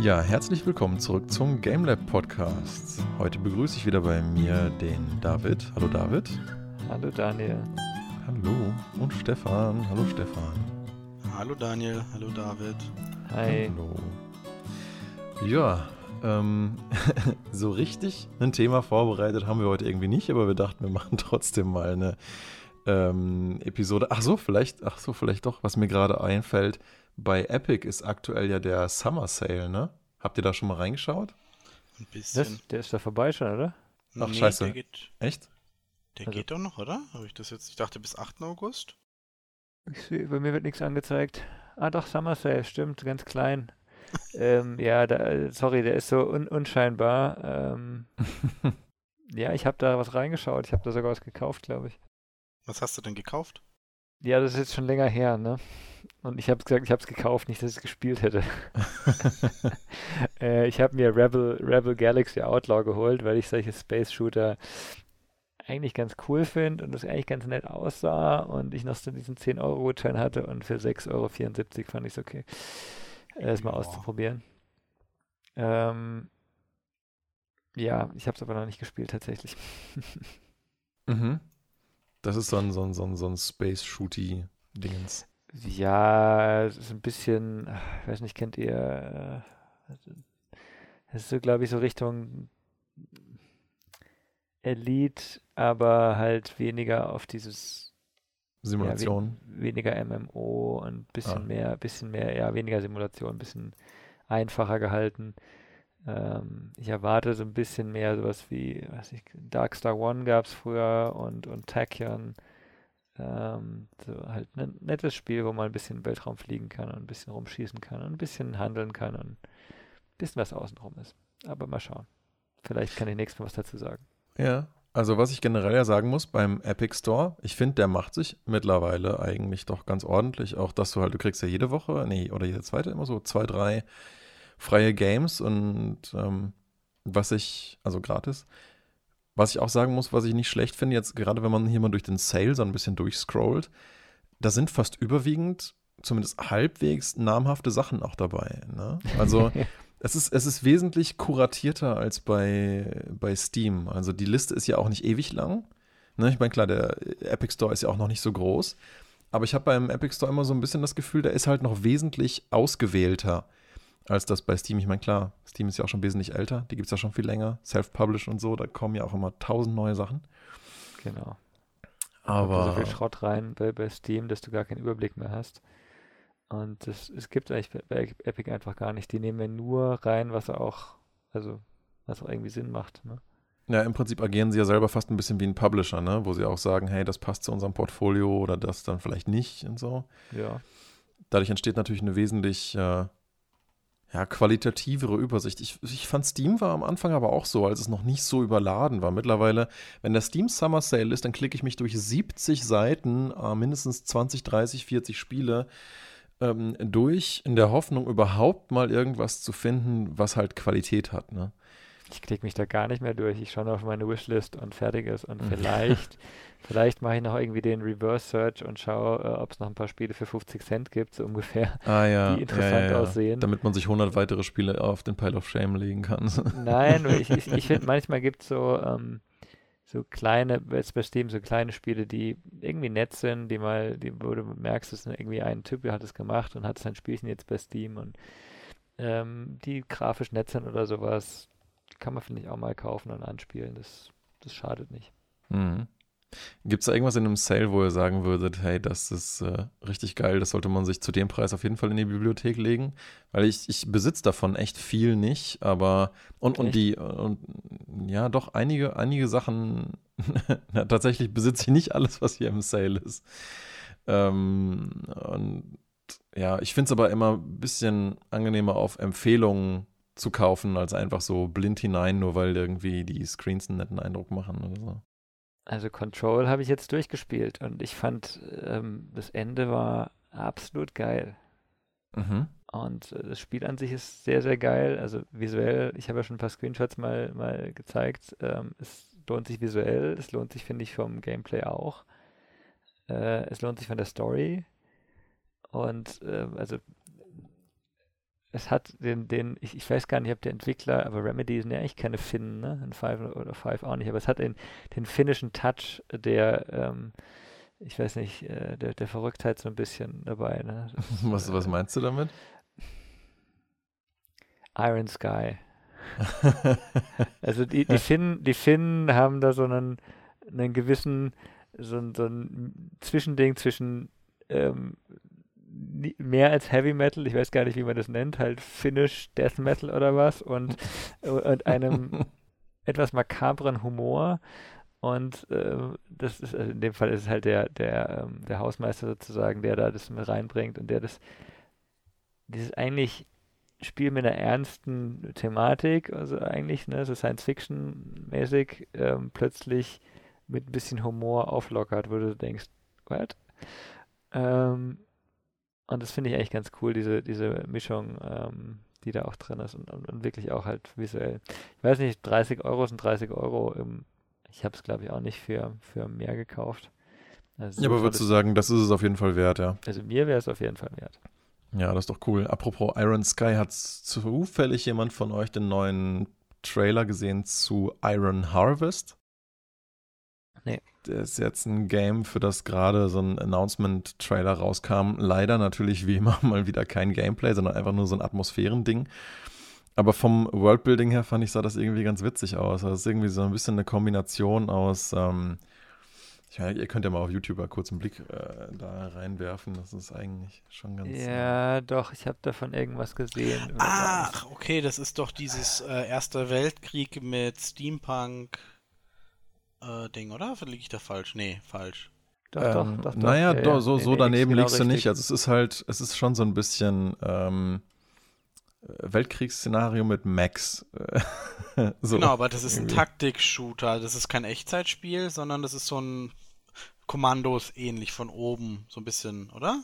Ja, herzlich willkommen zurück zum GameLab Podcast. Heute begrüße ich wieder bei mir den David. Hallo David. Hallo Daniel. Hallo und Stefan. Hallo Stefan. Hallo Daniel, hallo David. Hi. Hallo. Ja, ähm, so richtig ein Thema vorbereitet haben wir heute irgendwie nicht, aber wir dachten, wir machen trotzdem mal eine ähm, Episode. Ach so, vielleicht, ach so, vielleicht doch, was mir gerade einfällt. Bei Epic ist aktuell ja der Summer Sale, ne? Habt ihr da schon mal reingeschaut? Ein bisschen. Das, der ist da vorbei schon, oder? Ach, scheiße. Der geht, Echt? der Also- geht doch noch, oder? Habe ich das jetzt? Ich dachte bis 8. August. Ich seh, bei mir wird nichts angezeigt. Ah doch, Summer Sale, stimmt, ganz klein. ähm, ja, da, sorry, der ist so un unscheinbar. Ähm, ja, ich habe da was reingeschaut. Ich habe da sogar was gekauft, glaube ich. Was hast du denn gekauft? Ja, das ist jetzt schon länger her, ne? Und ich habe gesagt, ich habe es gekauft, nicht, dass ich es gespielt hätte. äh, ich habe mir Rebel, Rebel Galaxy Outlaw geholt, weil ich solche Space Shooter eigentlich ganz cool finde und das eigentlich ganz nett aussah und ich noch so diesen 10-Euro-Gutschein hatte und für 6,74 Euro fand ich es okay, äh, es mal auszuprobieren. Ähm, ja, ich habe es aber noch nicht gespielt tatsächlich. mhm. Das ist so ein, so ein, so ein, so ein Space-Shooty-Dingens. Ja, es ist ein bisschen, ich weiß nicht, kennt ihr, äh, es ist so, glaube ich, so Richtung Elite, aber halt weniger auf dieses, ja, Simulation. we weniger MMO und bisschen Ah. mehr, bisschen mehr, ja, weniger Simulation, bisschen einfacher gehalten. Ähm, ich erwarte so ein bisschen mehr sowas wie, weiß ich, Darkstar One gab es früher und, und Tachyon. Ähm, so halt ein nettes Spiel, wo man ein bisschen im Weltraum fliegen kann und ein bisschen rumschießen kann und ein bisschen handeln kann und ein bisschen was außenrum ist. Aber mal schauen. Vielleicht kann ich nächstes Mal was dazu sagen. Ja, also was ich generell ja sagen muss beim Epic Store, ich finde, der macht sich mittlerweile eigentlich doch ganz ordentlich. Auch dass du halt, du kriegst ja jede Woche, nee, oder jede zweite immer so zwei, drei freie Games und ähm, was ich, also gratis. Was ich auch sagen muss, was ich nicht schlecht finde, jetzt gerade wenn man hier mal durch den Sale so ein bisschen durchscrollt, da sind fast überwiegend, zumindest halbwegs namhafte Sachen auch dabei. Ne? Also es ist, es ist wesentlich kuratierter als bei, bei Steam. Also die Liste ist ja auch nicht ewig lang. Ne? Ich meine, klar, der Epic Store ist ja auch noch nicht so groß. Aber ich habe beim Epic Store immer so ein bisschen das Gefühl, der ist halt noch wesentlich ausgewählter als das bei Steam. Ich meine, klar, Steam ist ja auch schon wesentlich älter. Die gibt es ja schon viel länger. Self-Published und so, da kommen ja auch immer tausend neue Sachen. Genau. Da so viel Aber Schrott rein bei, bei Steam, dass du gar keinen Überblick mehr hast. Und das, es gibt eigentlich bei, bei Epic einfach gar nicht. Die nehmen ja nur rein, was auch, also was auch irgendwie Sinn macht. Ne? ja, im Prinzip agieren sie ja selber fast ein bisschen wie ein Publisher, ne? wo sie auch sagen, hey, das passt zu unserem Portfolio oder das dann vielleicht nicht und so. Ja. dadurch entsteht natürlich eine wesentlich äh, ja, qualitativere Übersicht. Ich, ich fand Steam war am Anfang aber auch so, als es noch nicht so überladen war. Mittlerweile, wenn der Steam Summer Sale ist, dann klicke ich mich durch 70 Seiten, äh, mindestens 20, 30, 40 Spiele ähm, durch, in der Hoffnung, überhaupt mal irgendwas zu finden, was halt Qualität hat. Ne? Ich klicke mich da gar nicht mehr durch. Ich schaue nur auf meine Wishlist und fertig ist. Und vielleicht, vielleicht mache ich noch irgendwie den Reverse Search und schaue, äh, ob es noch ein paar Spiele für 50 Cent gibt, so ungefähr. Ah ja, Die interessant aussehen. Damit man sich 100 weitere Spiele auf den Pile of Shame legen kann. Nein, ich, ich, ich finde, manchmal gibt es so, ähm, so kleine, jetzt bei Steam, so kleine Spiele, die irgendwie nett sind, die mal, die, wo du merkst, dass irgendwie ein Typ hat es gemacht und hat sein Spielchen jetzt bei Steam und ähm, die grafisch nett sind oder sowas, kann man, finde ich, auch mal kaufen und anspielen. Das, das schadet nicht. Mhm. Gibt es da irgendwas in einem Sale, wo ihr sagen würdet, hey, das ist äh, richtig geil, das sollte man sich zu dem Preis auf jeden Fall in die Bibliothek legen? Weil ich, ich besitze davon echt viel nicht, aber und, und Echt? die und ja, doch einige, einige Sachen, na, tatsächlich besitze ich nicht alles, was hier im Sale ist. Ähm, und ja, ich finde es aber immer ein bisschen angenehmer auf Empfehlungen zu kaufen, als einfach so blind hinein, nur weil irgendwie die Screens einen netten Eindruck machen oder so. Also Control habe ich jetzt durchgespielt und ich fand, ähm, das Ende war absolut geil. Mhm. Und äh, das Spiel an sich ist sehr, sehr geil. Also visuell, ich habe ja schon ein paar Screenshots mal, mal gezeigt. Ähm, es lohnt sich visuell, es lohnt sich, finde ich, vom Gameplay auch. Äh, es lohnt sich von der Story. Und äh, also es hat den, den ich, ich weiß gar nicht, ob der Entwickler, aber Remedy sind ja eigentlich keine Finnen, ne? In Five oder Five auch nicht, aber es hat den, den finnischen Touch, der, ähm, ich weiß nicht, äh, der, der Verrücktheit so ein bisschen dabei. Ne? Das, was, was meinst du damit? Iron Sky. also die, die Finnen, die Finnen haben da so einen, einen gewissen, so ein, so ein Zwischending zwischen ähm, mehr als Heavy Metal, ich weiß gar nicht, wie man das nennt, halt Finnish Death Metal oder was und, und einem etwas makabren Humor. Und äh, das ist, also in dem Fall ist es halt der, der, ähm, der Hausmeister sozusagen, der da das mit reinbringt und der das, dieses eigentlich Spiel mit einer ernsten Thematik, also eigentlich, ne, so Science-Fiction-mäßig, ähm, plötzlich mit ein bisschen Humor auflockert, wo du denkst, what? Ähm, und das finde ich eigentlich ganz cool, diese, diese Mischung, ähm, die da auch drin ist und, und, und, wirklich auch halt visuell. Ich weiß nicht, 30 Euro sind 30 Euro. Im, ich habe es, glaube ich, auch nicht für, für mehr gekauft. Also ja, aber würdest du sagen, das ist es auf jeden Fall wert, ja? Also mir wäre es auf jeden Fall wert. Ja, das ist doch cool. Apropos Iron Sky, hat zufällig jemand von euch den neuen Trailer gesehen zu Iron Harvest? Nee. Der ist jetzt ein Game, für das gerade so ein Announcement-Trailer rauskam. Leider natürlich wie immer mal wieder kein Gameplay, sondern einfach nur so ein Atmosphärending. Aber vom Worldbuilding her fand ich, sah das irgendwie ganz witzig aus. Also es ist irgendwie so ein bisschen eine Kombination aus, ähm, ja, ihr könnt ja mal auf YouTube kurz einen Blick äh, da reinwerfen. Das ist eigentlich schon ganz. Ja, äh, doch, ich habe davon irgendwas gesehen. Ach, okay, das ist doch dieses äh, Erster Weltkrieg mit Steampunk äh, Ding, oder? Liege ich da falsch? Nee, falsch. Doch, ähm, doch, doch, doch. Naja, ja, doch, so, nee, so daneben genau liegst du nicht. Also es ist halt, es ist schon so ein bisschen ähm, Weltkriegsszenario mit Max. so. Genau, aber das ist ein Taktik-Shooter. Das ist kein Echtzeitspiel, sondern das ist so ein Kommandos ähnlich von oben, so ein bisschen, oder?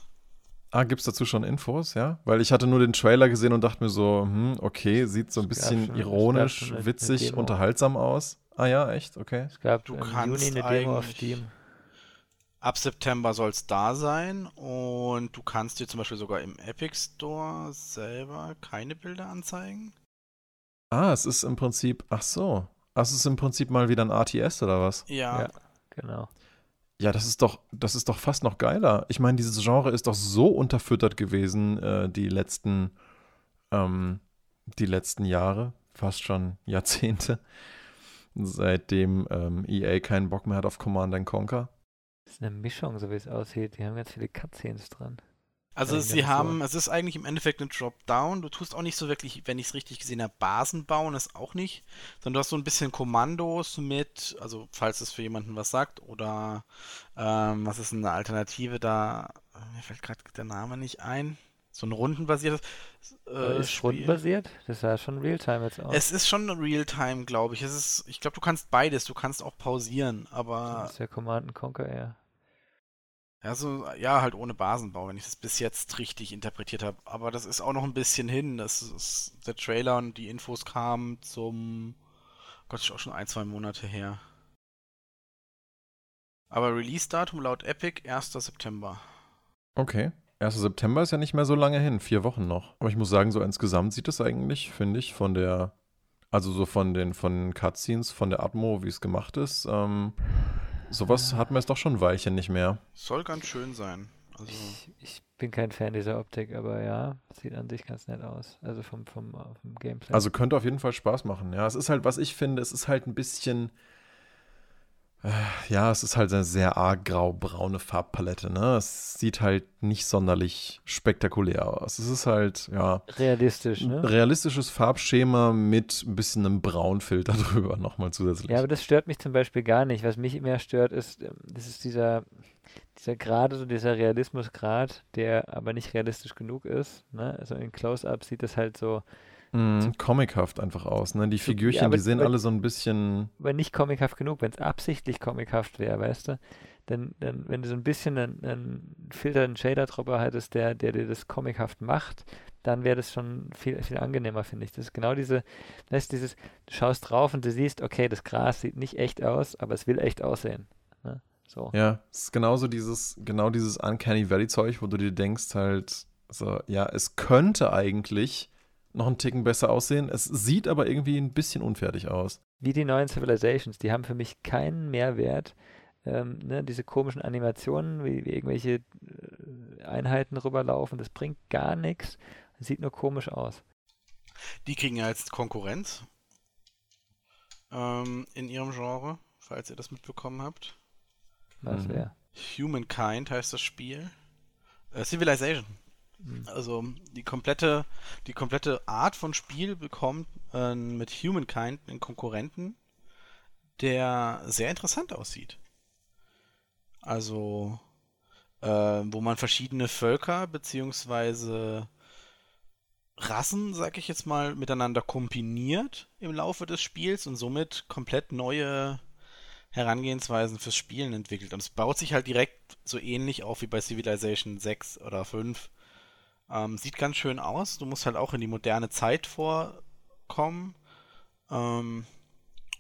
Ah, gibt es dazu schon Infos, ja? Weil ich hatte nur den Trailer gesehen und dachte mir so, hm, okay, sieht so ein bisschen schon, ironisch, witzig, unterhaltsam aus. Ah ja, echt? Okay. Es gab du im kannst Juni eine Demo auf Steam. Ab September soll es da sein und du kannst dir zum Beispiel sogar im Epic Store selber keine Bilder anzeigen. Ah, es ist im Prinzip, ach so. Ach, es ist im Prinzip mal wieder ein RTS oder was? Ja. ja genau. Ja, das ist doch, das ist doch fast noch geiler. Ich meine, dieses Genre ist doch so unterfüttert gewesen, äh, die letzten, ähm, die letzten Jahre, fast schon Jahrzehnte seitdem ähm, EA keinen Bock mehr hat auf Command Conquer. Das ist eine Mischung, so wie es aussieht. Die haben ganz viele Cutscenes dran. Also sie haben, so. es ist eigentlich im Endeffekt ein Dropdown. Du tust auch nicht so wirklich, wenn ich es richtig gesehen habe, Basen bauen, ist auch nicht. Sondern du hast so ein bisschen Kommandos mit, also falls es für jemanden was sagt, oder ähm, was ist eine Alternative da? Mir fällt gerade der Name nicht ein so ein rundenbasiertes äh, ist Spiel. rundenbasiert? Das sah schon Realtime jetzt aus. Es ist schon Realtime, glaube ich. Es ist, ich glaube, du kannst beides. Du kannst auch pausieren, aber. Das ist ja Command Conquer. Ja, so, ja, halt ohne Basenbau, wenn ich das bis jetzt richtig interpretiert habe. Aber das ist auch noch ein bisschen hin. Das ist der Trailer und die Infos kamen zum. Gott, ist auch schon ein, zwei Monate her. Aber Release-Datum laut Epic 1. September. Okay. 1. September ist ja nicht mehr so lange hin, vier Wochen noch. Aber ich muss sagen, so insgesamt sieht es eigentlich, finde ich, von der, also so von den, von den Cutscenes, von der Atmo, wie es gemacht ist, ähm, sowas ja. hat man jetzt doch schon ein Weilchen nicht mehr. Soll ganz schön sein. Also ich, ich, bin kein Fan dieser Optik, aber ja, sieht an sich ganz nett aus. Also vom, vom, vom Gameplay. Also könnte auf jeden Fall Spaß machen. Ja, es ist halt, was ich finde, es ist halt ein bisschen ja, es ist halt eine sehr arg grau-braune Farbpalette, ne? Es sieht halt nicht sonderlich spektakulär aus. Es ist halt, ja. Realistisch, ne? Realistisches Farbschema mit ein bisschen einem Braunfilter drüber nochmal zusätzlich. Ja, aber das stört mich zum Beispiel gar nicht. Was mich mehr stört, ist, ähm, das ist dieser, dieser Grad, so dieser Realismusgrad, der aber nicht realistisch genug ist, ne? Also in Close-Up sieht das halt so Mm, comichaft einfach aus, ne? Die Figürchen, ja, aber, die sehen aber, alle so ein bisschen. Aber nicht comichaft genug, wenn es absichtlich comichaft wäre, weißt du? Dann, dann, wenn du so ein bisschen einen, einen Filter, einen Shader drüber hättest, der, der dir das comichaft macht, dann wäre das schon viel, viel angenehmer, finde ich. Das ist genau diese, das ist dieses, du schaust drauf und du siehst, okay, das Gras sieht nicht echt aus, aber es will echt aussehen. Ne? So. Ja, es ist genauso dieses, genau dieses Uncanny Valley Zeug, wo du dir denkst halt, so, ja, es könnte eigentlich noch einen Ticken besser aussehen. Es sieht aber irgendwie ein bisschen unfertig aus. Wie die neuen Civilizations, die haben für mich keinen Mehrwert. Ähm, ne, diese komischen Animationen, wie, wie irgendwelche äh, Einheiten rüberlaufen, das bringt gar nichts. Sieht nur komisch aus. Die kriegen ja jetzt Konkurrenz ähm, in ihrem Genre, falls ihr das mitbekommen habt. Was wäre? Humankind heißt das Spiel. Äh, Civilization. Mhm. Also die komplette, die komplette Art von Spiel bekommt äh, mit Humankind einen Konkurrenten, der sehr interessant aussieht. Also, äh, wo man verschiedene Völker beziehungsweise Rassen, sag ich jetzt mal, miteinander kombiniert im Laufe des Spiels und somit komplett neue Herangehensweisen fürs Spielen entwickelt. Und es baut sich halt direkt so ähnlich auf wie bei Civilization 6 oder 5. Ähm, sieht ganz schön aus. Du musst halt auch in die moderne Zeit vorkommen. Ähm,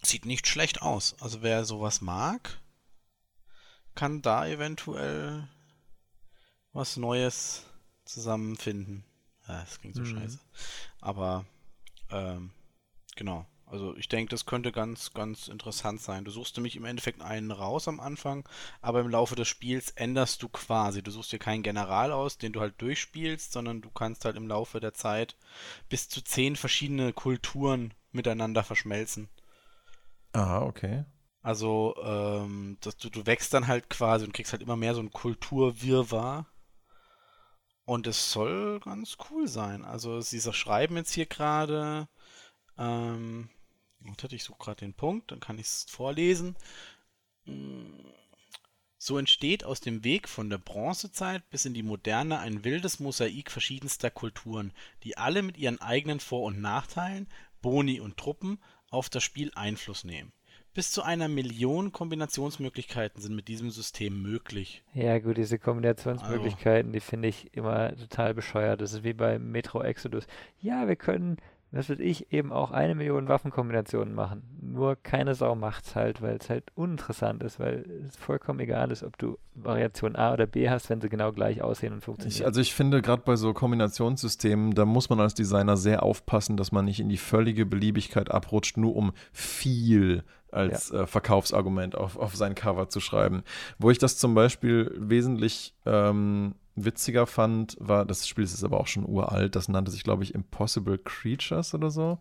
sieht nicht schlecht aus. Also wer sowas mag, kann da eventuell was Neues zusammenfinden. Ja, das klingt so mhm. scheiße. Aber ähm, genau. Also ich denke, das könnte ganz, ganz interessant sein. Du suchst nämlich im Endeffekt einen raus am Anfang, aber im Laufe des Spiels änderst du quasi. Du suchst dir keinen General aus, den du halt durchspielst, sondern du kannst halt im Laufe der Zeit bis zu zehn verschiedene Kulturen miteinander verschmelzen. Aha, okay. Also, ähm, dass du, du wächst dann halt quasi und kriegst halt immer mehr so ein Kulturwirrwarr. Und es soll ganz cool sein. Also, sie schreiben jetzt hier gerade, ähm, ich suche gerade den Punkt, dann kann ich es vorlesen. So entsteht aus dem Weg von der Bronzezeit bis in die Moderne ein wildes Mosaik verschiedenster Kulturen, die alle mit ihren eigenen Vor- und Nachteilen, Boni und Truppen auf das Spiel Einfluss nehmen. Bis zu einer Million Kombinationsmöglichkeiten sind mit diesem System möglich. Ja, gut, diese Kombinationsmöglichkeiten, also. die finde ich immer total bescheuert. Das ist wie bei Metro Exodus. Ja, wir können was weiß ich, eben auch eine Million Waffenkombinationen machen. Nur keine Sau macht's halt, weil es halt uninteressant ist, weil es vollkommen egal ist, ob du Variation A oder B hast, wenn sie genau gleich aussehen und funktionieren. Ich, also ich finde, gerade bei so Kombinationssystemen, da muss man als Designer sehr aufpassen, dass man nicht in die völlige Beliebigkeit abrutscht, nur um viel als ja. äh, Verkaufsargument auf, auf sein Cover zu schreiben. Wo ich das zum Beispiel wesentlich ähm, witziger fand, war, das Spiel ist aber auch schon uralt, das nannte sich, glaube ich, Impossible Creatures oder so.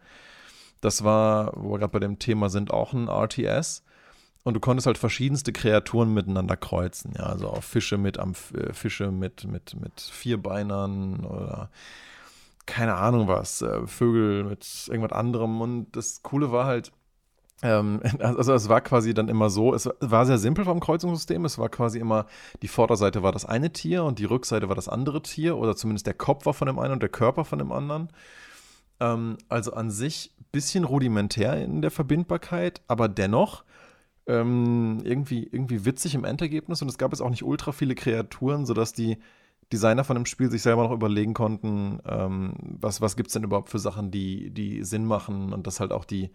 Das war, wo wir gerade bei dem Thema sind, auch ein RTS. Und du konntest halt verschiedenste Kreaturen miteinander kreuzen, ja, also auch Fische mit am äh, Fische mit, mit, mit Vierbeinern oder keine Ahnung was, äh, Vögel mit irgendwas anderem. Und das Coole war halt, also es war quasi dann immer so, es war sehr simpel vom Kreuzungssystem. Es war quasi immer, die Vorderseite war das eine Tier und die Rückseite war das andere Tier oder zumindest der Kopf war von dem einen und der Körper von dem anderen. Ähm, also an sich ein bisschen rudimentär in der Verbindbarkeit, aber dennoch ähm, irgendwie, irgendwie witzig im Endergebnis und es gab jetzt auch nicht ultra viele Kreaturen, sodass die Designer von dem Spiel sich selber noch überlegen konnten, ähm, was, was gibt es denn überhaupt für Sachen, die, die Sinn machen und dass halt auch die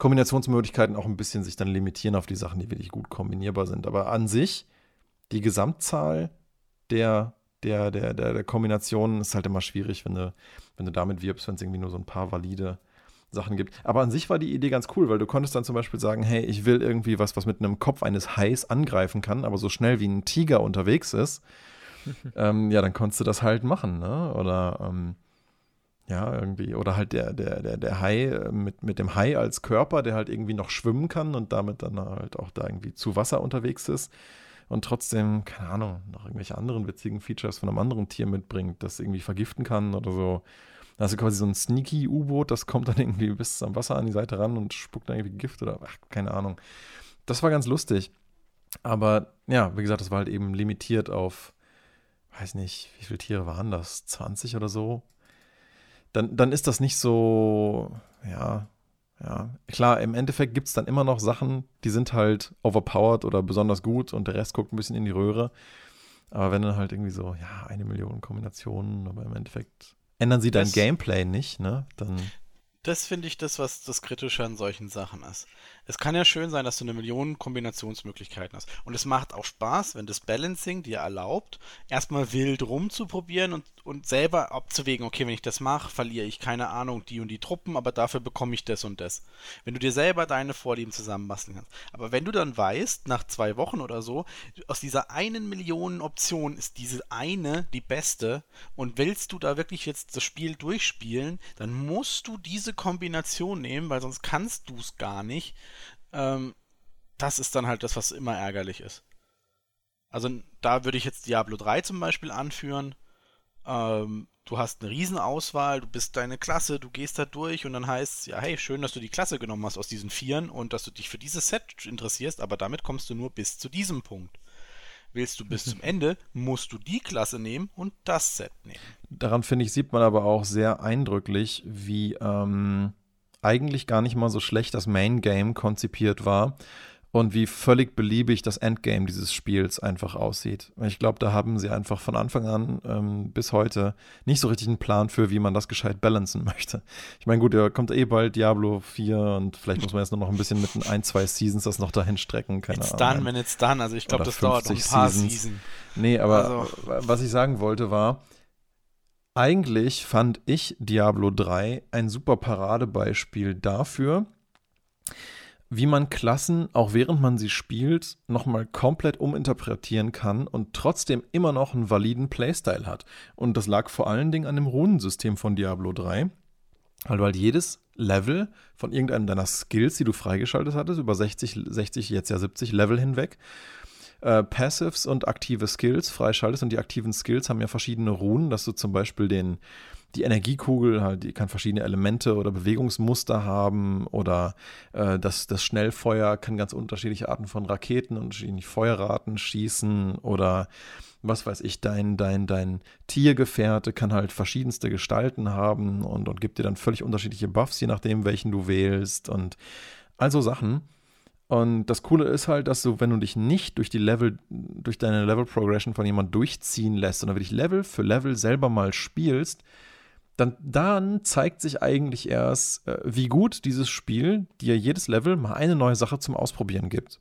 Kombinationsmöglichkeiten auch ein bisschen sich dann limitieren auf die Sachen, die wirklich gut kombinierbar sind. Aber an sich, die Gesamtzahl der, der, der, der, der Kombinationen ist halt immer schwierig, wenn du, wenn du damit wirbst, wenn es irgendwie nur so ein paar valide Sachen gibt. Aber an sich war die Idee ganz cool, weil du konntest dann zum Beispiel sagen, hey, ich will irgendwie was, was mit einem Kopf eines Hais angreifen kann, aber so schnell wie ein Tiger unterwegs ist. ähm, ja, dann konntest du das halt machen, ne? Oder ähm, ja, irgendwie. Oder halt der, der, der, der Hai äh, mit, mit dem Hai als Körper, der halt irgendwie noch schwimmen kann und damit dann halt auch da irgendwie zu Wasser unterwegs ist und trotzdem, keine Ahnung, noch irgendwelche anderen witzigen Features von einem anderen Tier mitbringt, das irgendwie vergiften kann oder so. Du quasi so ein sneaky U-Boot, das kommt dann irgendwie bis am Wasser an die Seite ran und spuckt dann irgendwie Gift oder ach, keine Ahnung. Das war ganz lustig. Aber ja, wie gesagt, das war halt eben limitiert auf, weiß nicht, wie viele Tiere waren das? 20 oder so? Dann, dann ist das nicht so, ja, ja. Klar, im Endeffekt gibt es dann immer noch Sachen, die sind halt overpowered oder besonders gut und der Rest guckt ein bisschen in die Röhre. Aber wenn dann halt irgendwie so, ja, eine Million Kombinationen, aber im Endeffekt ändern sie dein das, Gameplay nicht, ne? Dann. Das finde ich das, was das Kritische an solchen Sachen ist. Es kann ja schön sein, dass du eine Million Kombinationsmöglichkeiten hast. Und es macht auch Spaß, wenn das Balancing dir erlaubt, erstmal wild rumzuprobieren und, und selber abzuwägen, okay, wenn ich das mache, verliere ich keine Ahnung die und die Truppen, aber dafür bekomme ich das und das. Wenn du dir selber deine Vorlieben zusammenbasteln kannst. Aber wenn du dann weißt, nach zwei Wochen oder so, aus dieser einen Million Option ist diese eine die beste und willst du da wirklich jetzt das Spiel durchspielen, dann musst du diese Kombination nehmen, weil sonst kannst du es gar nicht ähm, das ist dann halt das, was immer ärgerlich ist. Also da würde ich jetzt Diablo 3 zum Beispiel anführen. Ähm, du hast eine Riesenauswahl, du bist deine Klasse, du gehst da durch und dann heißt es, ja, hey, schön, dass du die Klasse genommen hast aus diesen Vieren und dass du dich für dieses Set interessierst, aber damit kommst du nur bis zu diesem Punkt. Willst du bis zum Ende, musst du die Klasse nehmen und das Set nehmen. Daran, finde ich, sieht man aber auch sehr eindrücklich, wie ähm, eigentlich gar nicht mal so schlecht das Main Game konzipiert war und wie völlig beliebig das Endgame dieses Spiels einfach aussieht. Ich glaube, da haben sie einfach von Anfang an ähm, bis heute nicht so richtig einen Plan für, wie man das gescheit balancen möchte. Ich meine, gut, da kommt eh bald Diablo 4 und vielleicht muss man jetzt nur noch ein bisschen mit ein, zwei Seasons das noch dahin strecken. Keine it's Ahnung. done, wenn it's done. Also ich glaube, das dauert noch ein paar Seasons. Season. Nee, aber also. was ich sagen wollte war, eigentlich fand ich Diablo 3 ein super Paradebeispiel dafür, wie man Klassen, auch während man sie spielt, nochmal komplett uminterpretieren kann und trotzdem immer noch einen validen Playstyle hat. Und das lag vor allen Dingen an dem Runensystem von Diablo 3, weil du halt jedes Level von irgendeinem deiner Skills, die du freigeschaltet hattest, über 60, 60, jetzt ja 70 Level hinweg, äh, Passives und aktive Skills freischaltest. Und die aktiven Skills haben ja verschiedene Runen, dass du zum Beispiel den, die Energiekugel, halt, die kann verschiedene Elemente oder Bewegungsmuster haben oder äh, das, das Schnellfeuer kann ganz unterschiedliche Arten von Raketen, unterschiedliche Feuerraten schießen oder was weiß ich, dein, dein, dein Tiergefährte kann halt verschiedenste Gestalten haben und, und gibt dir dann völlig unterschiedliche Buffs, je nachdem, welchen du wählst und also Sachen. Und das Coole ist halt, dass du, wenn du dich nicht durch die Level, durch deine Level Progression von jemand durchziehen lässt, sondern wirklich Level für Level selber mal spielst, dann, dann zeigt sich eigentlich erst, äh, wie gut dieses Spiel dir jedes Level mal eine neue Sache zum Ausprobieren gibt.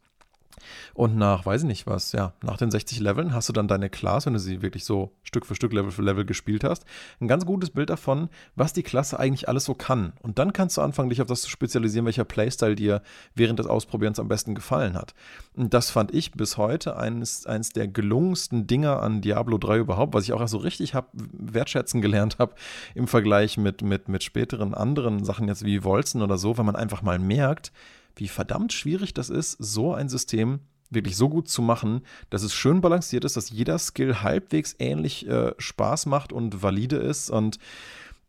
Und nach, weiß ich nicht was, ja, nach den 60 Leveln hast du dann deine Class, wenn du sie wirklich so Stück für Stück, Level für Level gespielt hast, ein ganz gutes Bild davon, was die Klasse eigentlich alles so kann. Und dann kannst du anfangen, dich auf das zu spezialisieren, welcher Playstyle dir während des Ausprobierens am besten gefallen hat. Und das fand ich bis heute eines, eines der gelungensten Dinger an Diablo 3 überhaupt, was ich auch so richtig hab, wertschätzen gelernt habe im Vergleich mit, mit, mit späteren anderen Sachen jetzt wie Wolzen oder so, weil man einfach mal merkt, wie verdammt schwierig das ist, so ein System wirklich so gut zu machen, dass es schön balanciert ist, dass jeder Skill halbwegs ähnlich äh, Spaß macht und valide ist. Und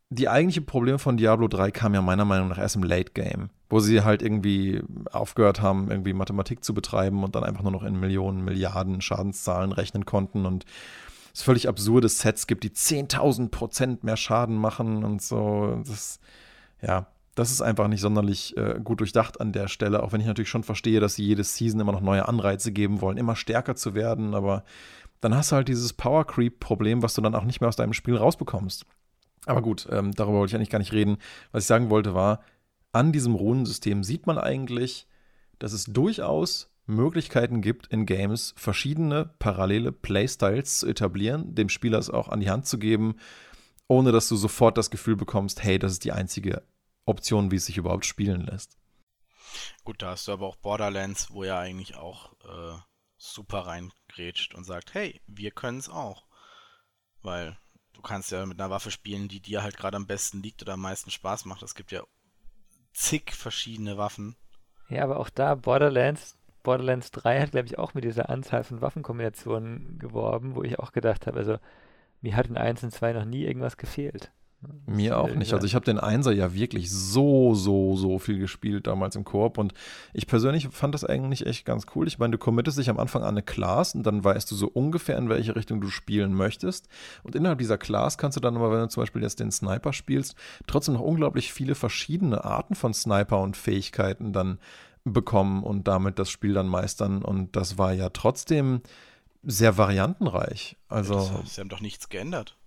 die eigentliche Probleme von Diablo 3 kam ja meiner Meinung nach erst im Late Game, wo sie halt irgendwie aufgehört haben, irgendwie Mathematik zu betreiben und dann einfach nur noch in Millionen, Milliarden Schadenszahlen rechnen konnten und es völlig absurde Sets gibt, die 10.000 Prozent mehr Schaden machen und so. Das, ja, das ist einfach nicht sonderlich äh, gut durchdacht an der Stelle, auch wenn ich natürlich schon verstehe, dass sie jedes Season immer noch neue Anreize geben wollen, immer stärker zu werden, aber dann hast du halt dieses Power Creep-Problem, was du dann auch nicht mehr aus deinem Spiel rausbekommst. Aber gut, ähm, darüber wollte ich eigentlich gar nicht reden. Was ich sagen wollte war, an diesem Runensystem sieht man eigentlich, dass es durchaus Möglichkeiten gibt, in Games verschiedene parallele Playstyles zu etablieren, dem Spieler es auch an die Hand zu geben, ohne dass du sofort das Gefühl bekommst, hey, das ist die einzige Optionen, wie es sich überhaupt spielen lässt. Gut, da hast du aber auch Borderlands, wo er eigentlich auch äh, super reingrätscht und sagt, hey, wir können es auch. Weil du kannst ja mit einer Waffe spielen, die dir halt gerade am besten liegt oder am meisten Spaß macht. Es gibt ja zig verschiedene Waffen. Ja, aber auch da Borderlands, Borderlands 3 hat, glaube ich, auch mit dieser Anzahl von Waffenkombinationen geworben, wo ich auch gedacht habe, also mir hat in 1 und 2 noch nie irgendwas gefehlt. Mir auch nicht. Also ich habe den Einser ja wirklich so, so, so viel gespielt damals im Koop und ich persönlich fand das eigentlich echt ganz cool. Ich meine, du committest dich am Anfang an eine Class und dann weißt du so ungefähr, in welche Richtung du spielen möchtest. Und innerhalb dieser Class kannst du dann aber, wenn du zum Beispiel jetzt den Sniper spielst, trotzdem noch unglaublich viele verschiedene Arten von Sniper und Fähigkeiten dann bekommen und damit das Spiel dann meistern. Und das war ja trotzdem sehr variantenreich. Also. sie haben doch nichts geändert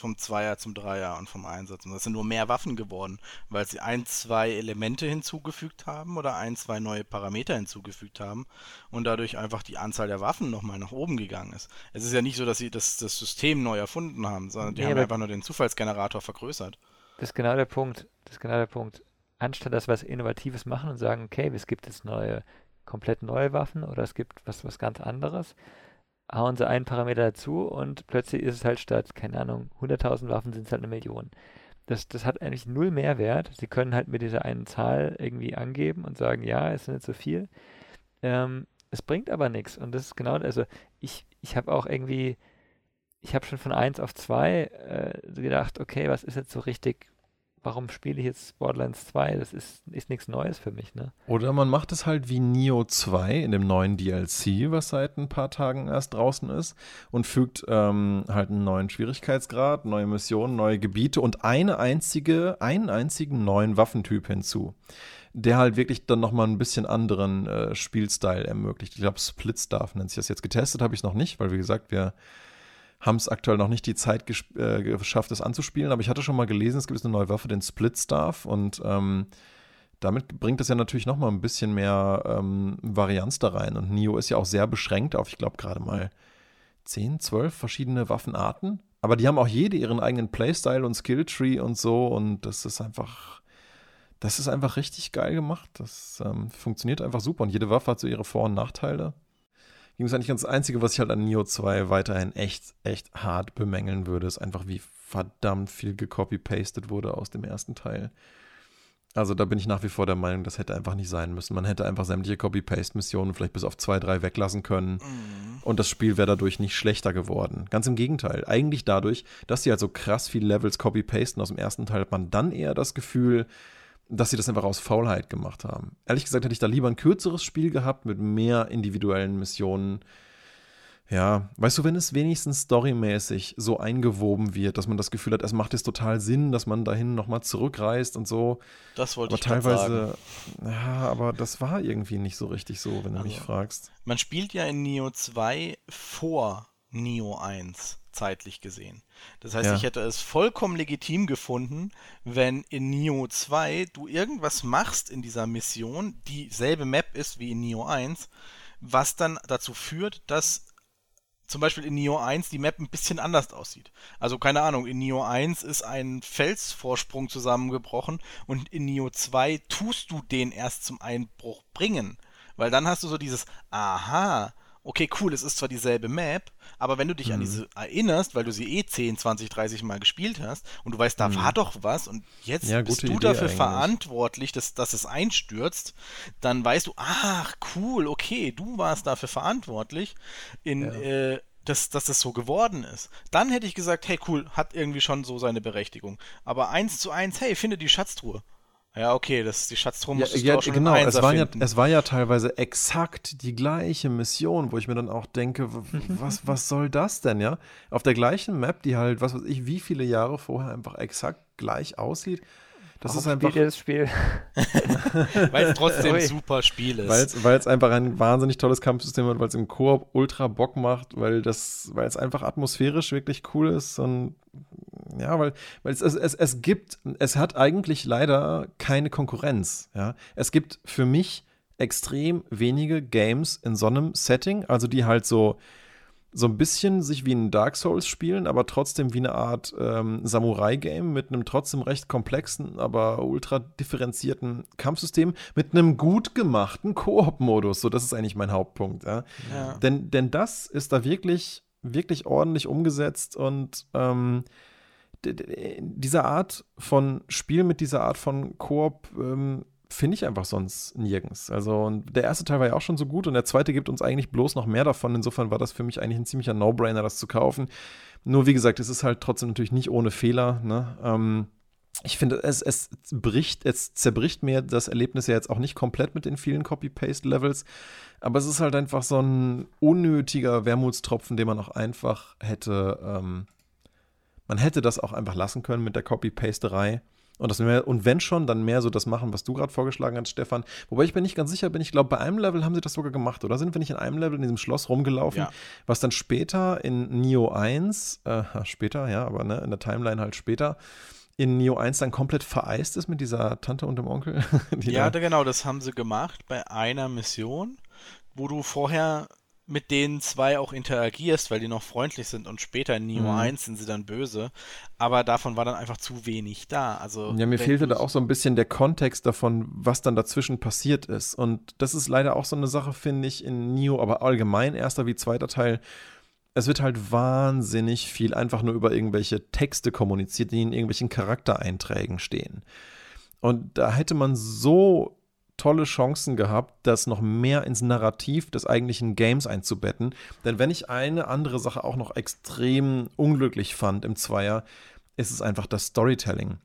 vom Zweier zum Dreier und vom Einsatz. Und das sind nur mehr Waffen geworden, weil sie ein, zwei Elemente hinzugefügt haben oder ein, zwei neue Parameter hinzugefügt haben und dadurch einfach die Anzahl der Waffen nochmal nach oben gegangen ist. Es ist ja nicht so, dass sie das, das System neu erfunden haben, sondern die nee, haben einfach nur den Zufallsgenerator vergrößert. Das ist genau der Punkt. Das ist genau der Punkt. Anstatt dass wir was Innovatives machen und sagen, okay, es gibt jetzt neue, komplett neue Waffen oder es gibt was, was ganz anderes, hauen sie einen Parameter dazu und plötzlich ist es halt statt, keine Ahnung, 100.000 Waffen sind es halt eine Million. Das, das hat eigentlich null Mehrwert. Sie können halt mit dieser einen Zahl irgendwie angeben und sagen, ja, es sind nicht so viel. Ähm, es bringt aber nichts. Und das ist genau, also ich, ich habe auch irgendwie, ich habe schon von 1 auf 2 äh, gedacht, okay, was ist jetzt so richtig warum spiele ich jetzt Borderlands 2? Das ist, ist nichts Neues für mich, ne? Oder man macht es halt wie Neo 2 in dem neuen DLC, was seit ein paar Tagen erst draußen ist, und fügt ähm, halt einen neuen Schwierigkeitsgrad, neue Missionen, neue Gebiete und eine einzige, einen einzigen neuen Waffentyp hinzu. Der halt wirklich dann nochmal ein bisschen anderen äh, Spielstyle ermöglicht. Ich glaube, Split Staff nennt sich das jetzt. Getestet habe ich es noch nicht, weil wie gesagt, wir haben es aktuell noch nicht die Zeit äh, geschafft, es anzuspielen, aber ich hatte schon mal gelesen, es gibt eine neue Waffe, den Split Staff und ähm, damit bringt es ja natürlich noch mal ein bisschen mehr ähm, Varianz da rein. Und Nio ist ja auch sehr beschränkt auf, ich glaube, gerade mal 10, 12 verschiedene Waffenarten. Aber die haben auch jede ihren eigenen Playstyle und Skilltree und so. Und das ist einfach, das ist einfach richtig geil gemacht. Das ähm, funktioniert einfach super. Und jede Waffe hat so ihre Vor- und Nachteile ging es eigentlich ganz Einzige, was ich halt an Neo 2 weiterhin echt, echt hart bemängeln würde, ist einfach, wie verdammt viel gecopy-pasted wurde aus dem ersten Teil. Also da bin ich nach wie vor der Meinung, das hätte einfach nicht sein müssen. Man hätte einfach sämtliche Copy-Paste-Missionen vielleicht bis auf zwei, drei weglassen können. Mhm. Und das Spiel wäre dadurch nicht schlechter geworden. Ganz im Gegenteil. Eigentlich dadurch, dass sie halt so krass viele Levels copy-pasten aus dem ersten Teil, hat man dann eher das Gefühl, dass sie das einfach aus Faulheit gemacht haben. Ehrlich gesagt hätte ich da lieber ein kürzeres Spiel gehabt mit mehr individuellen Missionen. Ja, weißt du, wenn es wenigstens storymäßig so eingewoben wird, dass man das Gefühl hat, es macht jetzt total Sinn, dass man dahin nochmal zurückreist und so. Das wollte aber ich teilweise, sagen. Ja, aber das war irgendwie nicht so richtig so, wenn du also, mich fragst. Man spielt ja in Neo 2 vor Neo 1 zeitlich gesehen. Das heißt, ja. ich hätte es vollkommen legitim gefunden, wenn in Neo 2 du irgendwas machst in dieser Mission, dieselbe Map ist wie in Neo 1, was dann dazu führt, dass zum Beispiel in Neo 1 die Map ein bisschen anders aussieht. Also keine Ahnung, in Neo 1 ist ein Felsvorsprung zusammengebrochen und in Neo 2 tust du den erst zum Einbruch bringen. Weil dann hast du so dieses, aha, okay, cool, es ist zwar dieselbe Map, aber wenn du dich mhm. an diese erinnerst, weil du sie eh 10, 20, 30 Mal gespielt hast und du weißt, da mhm. war doch was und jetzt ja, bist du Idee dafür eigentlich. verantwortlich, dass, dass es einstürzt, dann weißt du, ach, cool, okay, du warst dafür verantwortlich, in, ja. äh, dass, dass das so geworden ist. Dann hätte ich gesagt, hey, cool, hat irgendwie schon so seine Berechtigung. Aber eins zu eins, hey, finde die Schatztruhe. Ja, okay, das ist die Schatztruhe ja, ja, du genau, es war, ja, es war ja teilweise exakt die gleiche Mission, wo ich mir dann auch denke, was, was soll das denn, ja? Auf der gleichen Map, die halt, was weiß ich, wie viele Jahre vorher einfach exakt gleich aussieht. Das Warum ist einfach. das Spiel? weil es trotzdem ein super Spiel ist. Weil es einfach ein wahnsinnig tolles Kampfsystem hat, weil es im Koop ultra Bock macht, weil das, weil es einfach atmosphärisch wirklich cool ist und ja, weil, weil es, es, es gibt, es hat eigentlich leider keine Konkurrenz. Ja? Es gibt für mich extrem wenige Games in so einem Setting, also die halt so, so ein bisschen sich wie ein Dark Souls spielen, aber trotzdem wie eine Art ähm, Samurai-Game mit einem trotzdem recht komplexen, aber ultra differenzierten Kampfsystem mit einem gut gemachten Koop-Modus. So, das ist eigentlich mein Hauptpunkt. Ja? Ja. Denn, denn das ist da wirklich, wirklich ordentlich umgesetzt und ähm, diese Art von Spiel mit dieser Art von Koop ähm, finde ich einfach sonst nirgends. Also, und der erste Teil war ja auch schon so gut und der zweite gibt uns eigentlich bloß noch mehr davon. Insofern war das für mich eigentlich ein ziemlicher No-Brainer, das zu kaufen. Nur wie gesagt, es ist halt trotzdem natürlich nicht ohne Fehler. Ne? Ähm, ich finde, es, es bricht, es zerbricht mir das Erlebnis ja jetzt auch nicht komplett mit den vielen Copy-Paste-Levels, aber es ist halt einfach so ein unnötiger Wermutstropfen, den man auch einfach hätte ähm, man hätte das auch einfach lassen können mit der Copy-Pasterei. Und, das mehr, und wenn schon, dann mehr so das machen, was du gerade vorgeschlagen hast, Stefan. Wobei ich mir nicht ganz sicher bin, ich glaube, bei einem Level haben sie das sogar gemacht, oder sind wir nicht in einem Level in diesem Schloss rumgelaufen, ja. was dann später in Neo 1, äh, später, ja, aber ne, in der Timeline halt später, in Neo 1 dann komplett vereist ist mit dieser Tante und dem Onkel? ja, da genau, das haben sie gemacht bei einer Mission, wo du vorher mit denen zwei auch interagierst, weil die noch freundlich sind und später in Neo mhm. 1 sind sie dann böse. Aber davon war dann einfach zu wenig da. Also, ja, mir fehlte da auch so ein bisschen der Kontext davon, was dann dazwischen passiert ist. Und das ist leider auch so eine Sache, finde ich, in Neo, aber allgemein, erster wie zweiter Teil. Es wird halt wahnsinnig viel einfach nur über irgendwelche Texte kommuniziert, die in irgendwelchen Charaktereinträgen stehen. Und da hätte man so tolle Chancen gehabt, das noch mehr ins Narrativ des eigentlichen Games einzubetten. Denn wenn ich eine andere Sache auch noch extrem unglücklich fand im Zweier, ist es einfach das Storytelling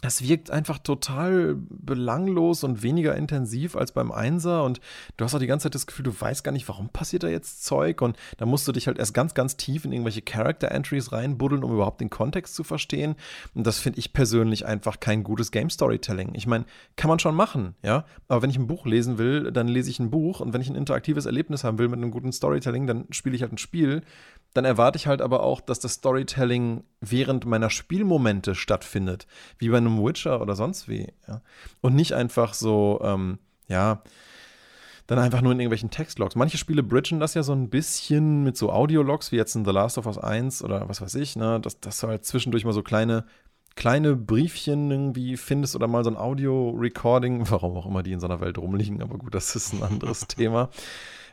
es wirkt einfach total belanglos und weniger intensiv als beim Einser und du hast auch die ganze Zeit das Gefühl, du weißt gar nicht, warum passiert da jetzt Zeug und da musst du dich halt erst ganz, ganz tief in irgendwelche Character Entries reinbuddeln, um überhaupt den Kontext zu verstehen und das finde ich persönlich einfach kein gutes Game Storytelling. Ich meine, kann man schon machen, ja, aber wenn ich ein Buch lesen will, dann lese ich ein Buch und wenn ich ein interaktives Erlebnis haben will mit einem guten Storytelling, dann spiele ich halt ein Spiel dann erwarte ich halt aber auch, dass das Storytelling während meiner Spielmomente stattfindet, wie bei einem Witcher oder sonst wie. Ja? Und nicht einfach so, ähm, ja, dann einfach nur in irgendwelchen Textlogs. Manche Spiele bridgen das ja so ein bisschen mit so Audiologs, wie jetzt in The Last of Us 1 oder was weiß ich, ne, dass, dass du halt zwischendurch mal so kleine, kleine Briefchen irgendwie findest oder mal so ein Audio-Recording, warum auch immer die in so einer Welt rumliegen, aber gut, das ist ein anderes Thema.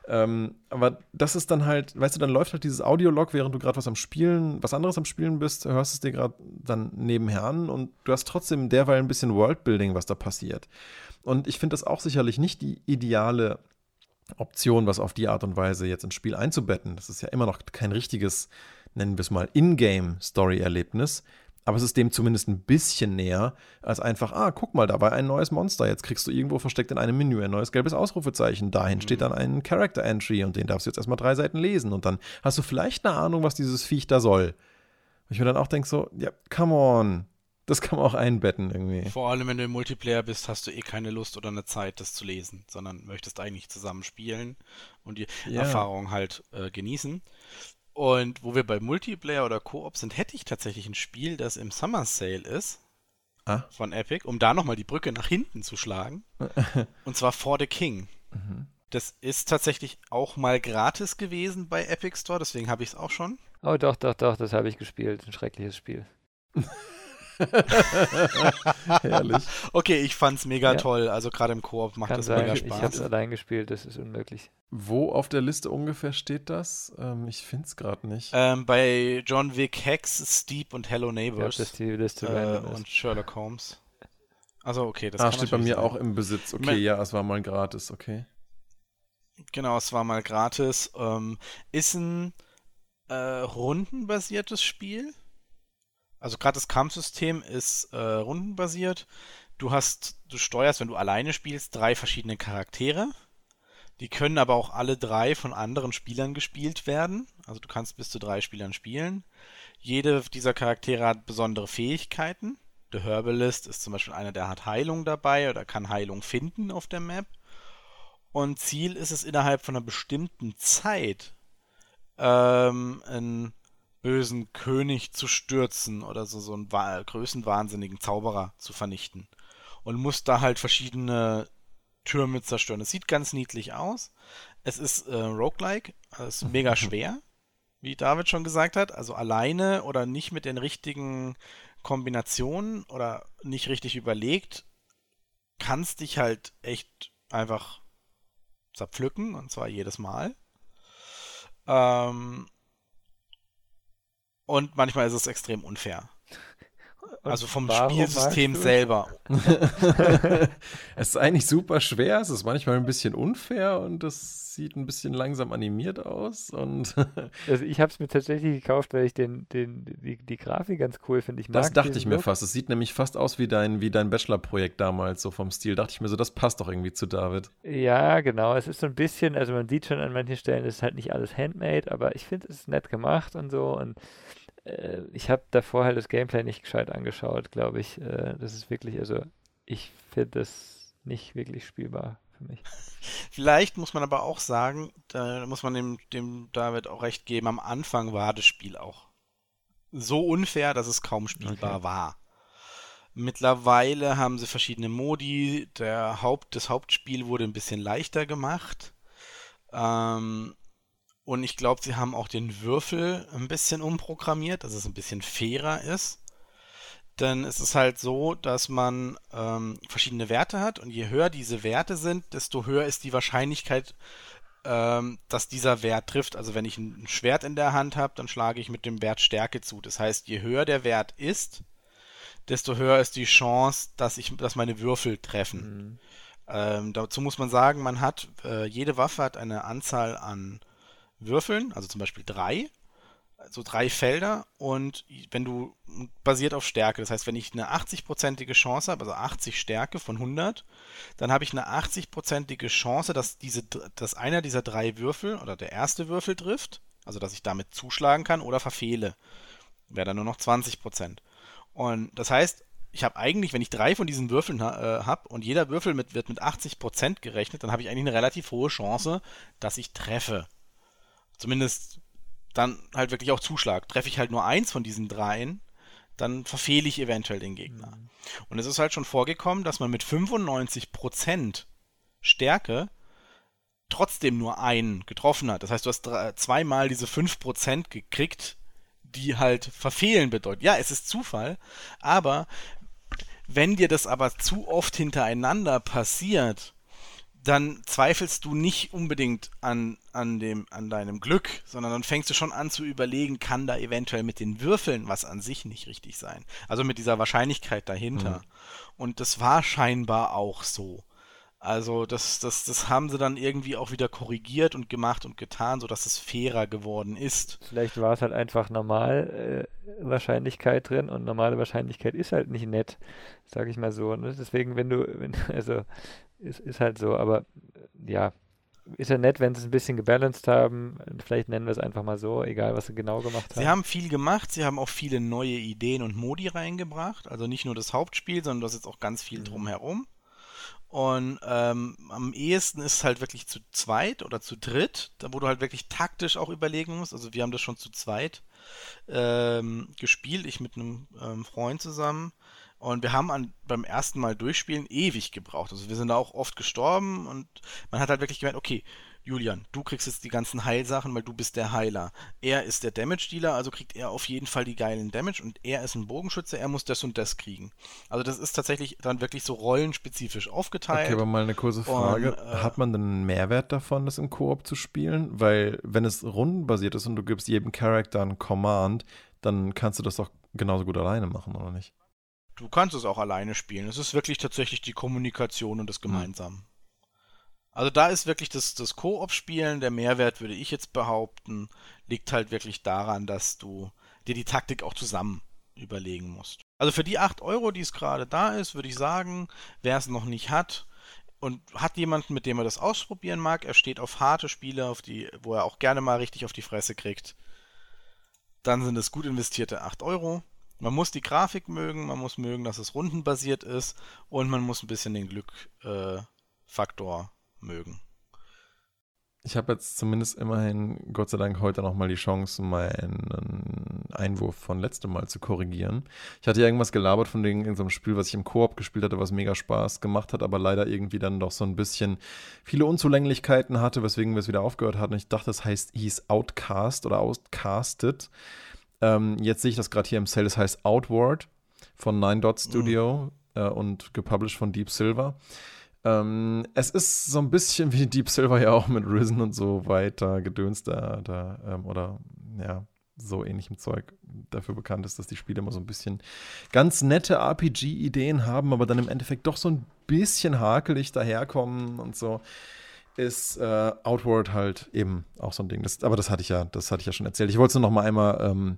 Ähm, aber das ist dann halt, weißt du, dann läuft halt dieses Audiolog, während du gerade was am Spielen, was anderes am Spielen bist, hörst es dir gerade dann nebenher an und du hast trotzdem derweil ein bisschen Worldbuilding, was da passiert. Und ich finde das auch sicherlich nicht die ideale Option, was auf die Art und Weise jetzt ins Spiel einzubetten. Das ist ja immer noch kein richtiges, nennen wir es mal, Ingame-Story-Erlebnis, aber es ist dem zumindest ein bisschen näher, als einfach, ah, guck mal, da war ein neues Monster. Jetzt kriegst du irgendwo versteckt in einem Menü ein neues gelbes Ausrufezeichen. Dahin mhm. steht dann ein Character Entry und den darfst du jetzt erstmal drei Seiten lesen. Und dann hast du vielleicht eine Ahnung, was dieses Viech da soll. Und ich mir dann auch denke so, ja, come on. Das kann man auch einbetten irgendwie. Vor allem, wenn du im Multiplayer bist, hast du eh keine Lust oder eine Zeit, das zu lesen, sondern möchtest eigentlich zusammen spielen und die ja. Erfahrung halt äh, genießen. Und wo wir bei Multiplayer oder Koop sind, hätte ich tatsächlich ein Spiel, das im Summer Sale ist. Ah. Von Epic, um da nochmal die Brücke nach hinten zu schlagen. und zwar For the King. Mhm. Das ist tatsächlich auch mal gratis gewesen bei Epic Store, deswegen habe ich es auch schon. Oh, doch, doch, doch, das habe ich gespielt. Ein schreckliches Spiel. Herrlich. Okay, ich fand's mega ja. toll. Also gerade im Koop macht Kann das sein. mega Spaß. Ich habe es allein gespielt, das ist unmöglich. Wo auf der Liste ungefähr steht das? Ähm, ich finde es gerade nicht. Ähm, bei John Wick, Hex, Steep und Hello Neighbors. Ja, die Liste äh, und Sherlock Holmes. Also okay, das ah, steht bei mir sein. auch im Besitz. Okay, Me ja, es war mal gratis, okay. Genau, es war mal gratis. Ähm, ist ein äh, rundenbasiertes Spiel. Also gerade das Kampfsystem ist äh, rundenbasiert. Du hast, du steuerst, wenn du alleine spielst, drei verschiedene Charaktere. Die können aber auch alle drei von anderen Spielern gespielt werden. Also du kannst bis zu drei Spielern spielen. Jede dieser Charaktere hat besondere Fähigkeiten. Der Herbalist ist zum Beispiel einer, der hat Heilung dabei oder kann Heilung finden auf der Map. Und Ziel ist es innerhalb von einer bestimmten Zeit ähm, ein bösen König zu stürzen oder so, so einen größenwahnsinnigen Zauberer zu vernichten. Und muss da halt verschiedene Türme zerstören. Es sieht ganz niedlich aus. Es ist äh, roguelike, es ist mega schwer, wie David schon gesagt hat. Also alleine oder nicht mit den richtigen Kombinationen oder nicht richtig überlegt, kannst dich halt echt einfach zerpflücken und zwar jedes Mal. Ähm, und manchmal ist es extrem unfair. Also vom Spielsystem selber. es ist eigentlich super schwer, es ist manchmal ein bisschen unfair und es sieht ein bisschen langsam animiert aus. Und also ich habe es mir tatsächlich gekauft, weil ich den, den, die, die Grafik ganz cool finde. das dachte ich mir Look. fast. Es sieht nämlich fast aus wie dein, wie dein Bachelor-Projekt damals, so vom Stil. Dachte ich mir so, das passt doch irgendwie zu David. Ja, genau. Es ist so ein bisschen, also man sieht schon an manchen Stellen, es ist halt nicht alles handmade, aber ich finde es ist nett gemacht und so und äh, ich habe davor halt das Gameplay nicht gescheit angeschaut, glaube ich. Äh, das ist wirklich, also ich finde das nicht wirklich spielbar für mich. Vielleicht muss man aber auch sagen, da muss man dem, dem David auch recht geben, am Anfang war das Spiel auch so unfair, dass es kaum spielbar okay. war. Mittlerweile haben sie verschiedene Modi. Der Haupt, das Hauptspiel wurde ein bisschen leichter gemacht. Ähm, und ich glaube, sie haben auch den Würfel ein bisschen umprogrammiert, dass es ein bisschen fairer ist. Denn es ist halt so, dass man ähm, verschiedene Werte hat und je höher diese Werte sind, desto höher ist die Wahrscheinlichkeit, ähm, dass dieser Wert trifft. Also wenn ich ein Schwert in der Hand habe, dann schlage ich mit dem Wert Stärke zu. Das heißt, je höher der Wert ist, desto höher ist die Chance, dass ich, dass meine Würfel treffen. Mhm. Ähm, dazu muss man sagen, man hat, äh, jede Waffe hat eine Anzahl an Würfeln, also zum Beispiel drei, so drei Felder und wenn du, basiert auf Stärke, das heißt, wenn ich eine 80-prozentige Chance habe, also 80 Stärke von 100, dann habe ich eine 80-prozentige Chance, dass, diese, dass einer dieser drei Würfel oder der erste Würfel trifft, also dass ich damit zuschlagen kann oder verfehle. Wäre dann nur noch 20 Prozent. Und das heißt, ich habe eigentlich, wenn ich drei von diesen Würfeln ha äh, habe und jeder Würfel mit, wird mit 80% gerechnet, dann habe ich eigentlich eine relativ hohe Chance, dass ich treffe. Zumindest dann halt wirklich auch Zuschlag. Treffe ich halt nur eins von diesen dreien, dann verfehle ich eventuell den Gegner. Mhm. Und es ist halt schon vorgekommen, dass man mit 95% Stärke trotzdem nur einen getroffen hat. Das heißt, du hast zweimal diese 5% gekriegt, die halt verfehlen bedeutet. Ja, es ist Zufall, aber wenn dir das aber zu oft hintereinander passiert, dann zweifelst du nicht unbedingt an, an, dem, an deinem Glück, sondern dann fängst du schon an zu überlegen, kann da eventuell mit den Würfeln was an sich nicht richtig sein. Also mit dieser Wahrscheinlichkeit dahinter. Mhm. Und das war scheinbar auch so. Also das, das, das haben sie dann irgendwie auch wieder korrigiert und gemacht und getan, sodass es fairer geworden ist. Vielleicht war es halt einfach normal äh, Wahrscheinlichkeit drin und normale Wahrscheinlichkeit ist halt nicht nett, sage ich mal so. Ne? Deswegen, wenn du, wenn, also ist, ist halt so, aber äh, ja, ist ja nett, wenn sie es ein bisschen gebalanced haben. Vielleicht nennen wir es einfach mal so, egal was sie genau gemacht haben. Sie haben viel gemacht, sie haben auch viele neue Ideen und Modi reingebracht. Also nicht nur das Hauptspiel, sondern das ist auch ganz viel mhm. drumherum. Und ähm, am ehesten ist es halt wirklich zu zweit oder zu dritt, da wo du halt wirklich taktisch auch überlegen musst. Also wir haben das schon zu zweit ähm, gespielt, ich mit einem ähm, Freund zusammen. Und wir haben an, beim ersten Mal durchspielen ewig gebraucht. Also wir sind da auch oft gestorben und man hat halt wirklich gemerkt, okay, Julian, du kriegst jetzt die ganzen Heilsachen, weil du bist der Heiler. Er ist der Damage-Dealer, also kriegt er auf jeden Fall die geilen Damage und er ist ein Bogenschütze, er muss das und das kriegen. Also das ist tatsächlich dann wirklich so rollenspezifisch aufgeteilt. Okay, aber mal eine kurze Frage. Und, äh, Hat man denn einen Mehrwert davon, das im Koop zu spielen? Weil wenn es rundenbasiert ist und du gibst jedem Charakter einen Command, dann kannst du das doch genauso gut alleine machen, oder nicht? Du kannst es auch alleine spielen. Es ist wirklich tatsächlich die Kommunikation und das hm. Gemeinsam. Hm. Also da ist wirklich das, das Koop-Spielen, der Mehrwert, würde ich jetzt behaupten, liegt halt wirklich daran, dass du dir die Taktik auch zusammen überlegen musst. Also für die 8 Euro, die es gerade da ist, würde ich sagen, wer es noch nicht hat und hat jemanden, mit dem er das ausprobieren mag, er steht auf harte Spiele, auf die, wo er auch gerne mal richtig auf die Fresse kriegt, dann sind es gut investierte 8 Euro. Man muss die Grafik mögen, man muss mögen, dass es rundenbasiert ist und man muss ein bisschen den Glückfaktor äh, mögen. Ich habe jetzt zumindest immerhin, Gott sei Dank, heute nochmal die Chance, meinen Einwurf von letztem Mal zu korrigieren. Ich hatte ja irgendwas gelabert von dem, in so einem Spiel, was ich im Koop gespielt hatte, was mega Spaß gemacht hat, aber leider irgendwie dann doch so ein bisschen viele Unzulänglichkeiten hatte, weswegen wir es wieder aufgehört hatten. Ich dachte, das heißt, hieß Outcast oder Outcasted. Ähm, jetzt sehe ich das gerade hier im Sale, das heißt Outward von Nine Dot Studio mhm. äh, und gepublished von Deep Silver. Ähm, es ist so ein bisschen wie Deep Silver ja auch mit Risen und so weiter gedöns da, da ähm, oder ja, so ähnlichem Zeug dafür bekannt ist, dass die Spiele immer so ein bisschen ganz nette RPG-Ideen haben, aber dann im Endeffekt doch so ein bisschen hakelig daherkommen und so ist äh, Outward halt eben auch so ein Ding. Das, aber das hatte ich ja, das hatte ich ja schon erzählt. Ich wollte es nur noch mal einmal ähm,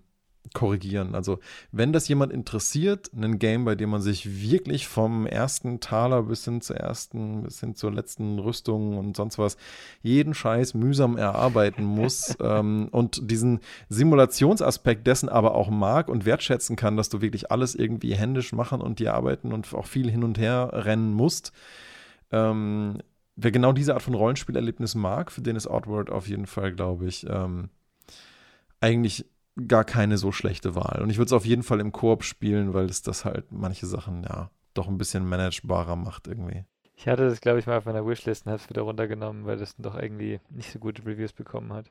korrigieren. Also, wenn das jemand interessiert, ein Game, bei dem man sich wirklich vom ersten Taler bis hin zur ersten, bis hin zur letzten Rüstung und sonst was, jeden Scheiß mühsam erarbeiten muss ähm, und diesen Simulationsaspekt dessen aber auch mag und wertschätzen kann, dass du wirklich alles irgendwie händisch machen und dir arbeiten und auch viel hin und her rennen musst. Ähm, wer genau diese Art von Rollenspielerlebnis mag, für den ist Outward auf jeden Fall, glaube ich, ähm, eigentlich gar keine so schlechte Wahl. Und ich würde es auf jeden Fall im Koop spielen, weil es das halt manche Sachen ja doch ein bisschen managebarer macht irgendwie. Ich hatte das, glaube ich, mal auf meiner Wishlist und habe es wieder runtergenommen, weil das doch irgendwie nicht so gute Reviews bekommen hat.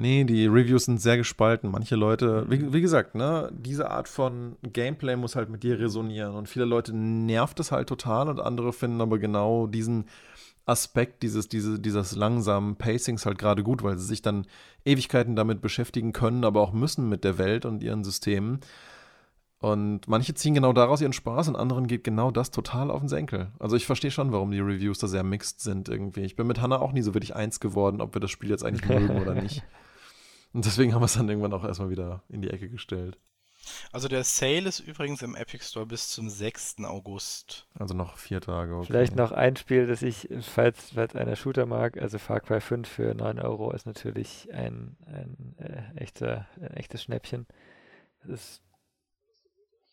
Nee, die Reviews sind sehr gespalten. Manche Leute, wie, wie, gesagt, ne, diese Art von Gameplay muss halt mit dir resonieren. Und viele Leute nervt es halt total und andere finden aber genau diesen Aspekt dieses, diese, dieses langsamen Pacings halt gerade gut, weil sie sich dann Ewigkeiten damit beschäftigen können, aber auch müssen mit der Welt und ihren Systemen. Und manche ziehen genau daraus ihren Spaß und anderen geht genau das total auf den Senkel. Also ich verstehe schon, warum die Reviews da sehr mixed sind irgendwie. Ich bin mit Hannah auch nie so wirklich eins geworden, ob wir das Spiel jetzt eigentlich mögen oder nicht. Und deswegen haben wir es dann irgendwann auch erstmal wieder in die Ecke gestellt. Also der Sale ist übrigens im Epic Store bis zum 6. August. Also noch vier Tage. Okay. Vielleicht noch ein Spiel, das ich, falls, falls einer Shooter mag, also Far Cry 5 für 9 Euro ist natürlich ein, ein, äh, echter, ein echtes Schnäppchen. Das ist,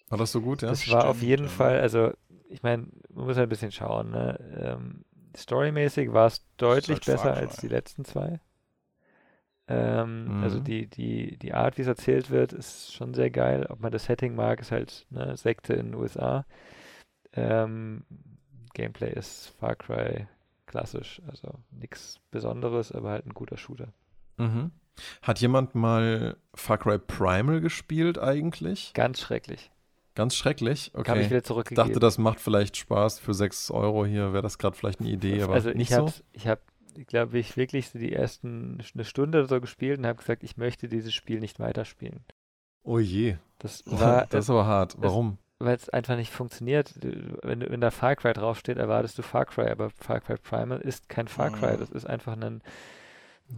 war das so gut, ja? Das Stimmt, war auf jeden ja. Fall, also ich meine, man muss halt ein bisschen schauen. Ne? Ähm, storymäßig war es deutlich halt besser als die letzten zwei. Ähm, also mhm. Also die, die, die Art, wie es erzählt wird, ist schon sehr geil. Ob man das Setting mag, ist halt ne, Sekte in den USA. Ähm, Gameplay ist Far Cry klassisch, also nichts Besonderes, aber halt ein guter Shooter. Mhm. Hat jemand mal Far Cry Primal gespielt eigentlich? Ganz schrecklich. Ganz schrecklich? Okay. Habe ich wieder zurückgegeben. Dachte, das macht vielleicht Spaß für 6 Euro hier, wäre das gerade vielleicht eine Idee, aber also nicht ich so. ich habe glaube ich, wirklich so die ersten eine Stunde oder so gespielt und habe gesagt, ich möchte dieses Spiel nicht weiterspielen. Oh je. Das, war, das ist aber hart. Warum? Weil es einfach nicht funktioniert. Wenn, wenn da Far Cry draufsteht, erwartest du Far Cry, aber Far Cry Primal ist kein Far Cry. Mhm. Das ist einfach ein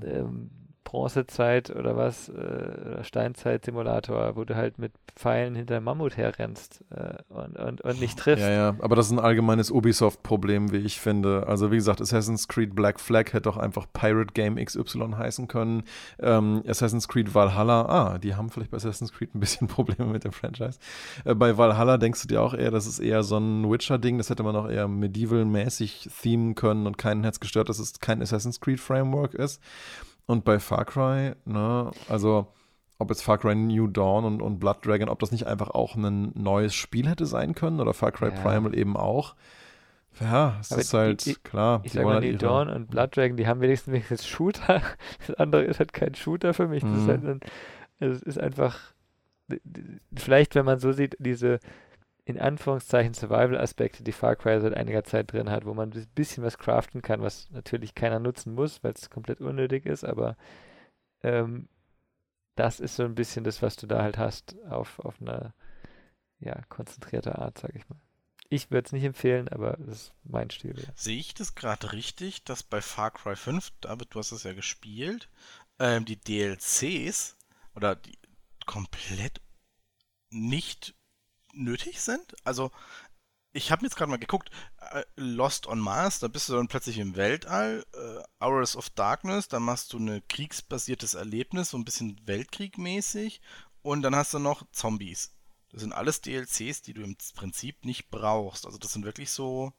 ähm, Bronzezeit oder was, äh, Steinzeit-Simulator, wo du halt mit Pfeilen hinter Mammut herrennst äh, und, und, und nicht triffst. Ja, ja, aber das ist ein allgemeines Ubisoft-Problem, wie ich finde. Also wie gesagt, Assassin's Creed Black Flag hätte auch einfach Pirate Game XY heißen können. Ähm, Assassin's Creed Valhalla, ah, die haben vielleicht bei Assassin's Creed ein bisschen Probleme mit dem Franchise. Äh, bei Valhalla denkst du dir auch eher, das ist eher so ein Witcher-Ding, das hätte man auch eher medieval-mäßig themen können und keinen Herz gestört, dass es kein Assassin's Creed Framework ist. Und bei Far Cry, ne, also ob jetzt Far Cry New Dawn und, und Blood Dragon, ob das nicht einfach auch ein neues Spiel hätte sein können oder Far Cry ja. Primal eben auch. Ja, es Aber ist halt die, klar. Ich sag mal, halt New Dawn und Blood Dragon, die haben wenigstens wenigstens Shooter. Das andere ist halt kein Shooter für mich. Das mhm. ist halt ein, es ist einfach, vielleicht, wenn man so sieht, diese in Anführungszeichen Survival-Aspekte, die Far Cry seit einiger Zeit drin hat, wo man ein bisschen was craften kann, was natürlich keiner nutzen muss, weil es komplett unnötig ist, aber ähm, das ist so ein bisschen das, was du da halt hast, auf, auf eine ja, konzentrierte Art, sag ich mal. Ich würde es nicht empfehlen, aber das ist mein Stil. Ja. Sehe ich das gerade richtig, dass bei Far Cry 5, David, du hast es ja gespielt, ähm, die DLCs oder die komplett nicht nötig sind. Also, ich habe jetzt gerade mal geguckt, äh, Lost on Mars, da bist du dann plötzlich im Weltall, äh, Hours of Darkness, da machst du ein kriegsbasiertes Erlebnis, so ein bisschen Weltkriegmäßig und dann hast du noch Zombies. Das sind alles DLCs, die du im Prinzip nicht brauchst. Also das sind wirklich so,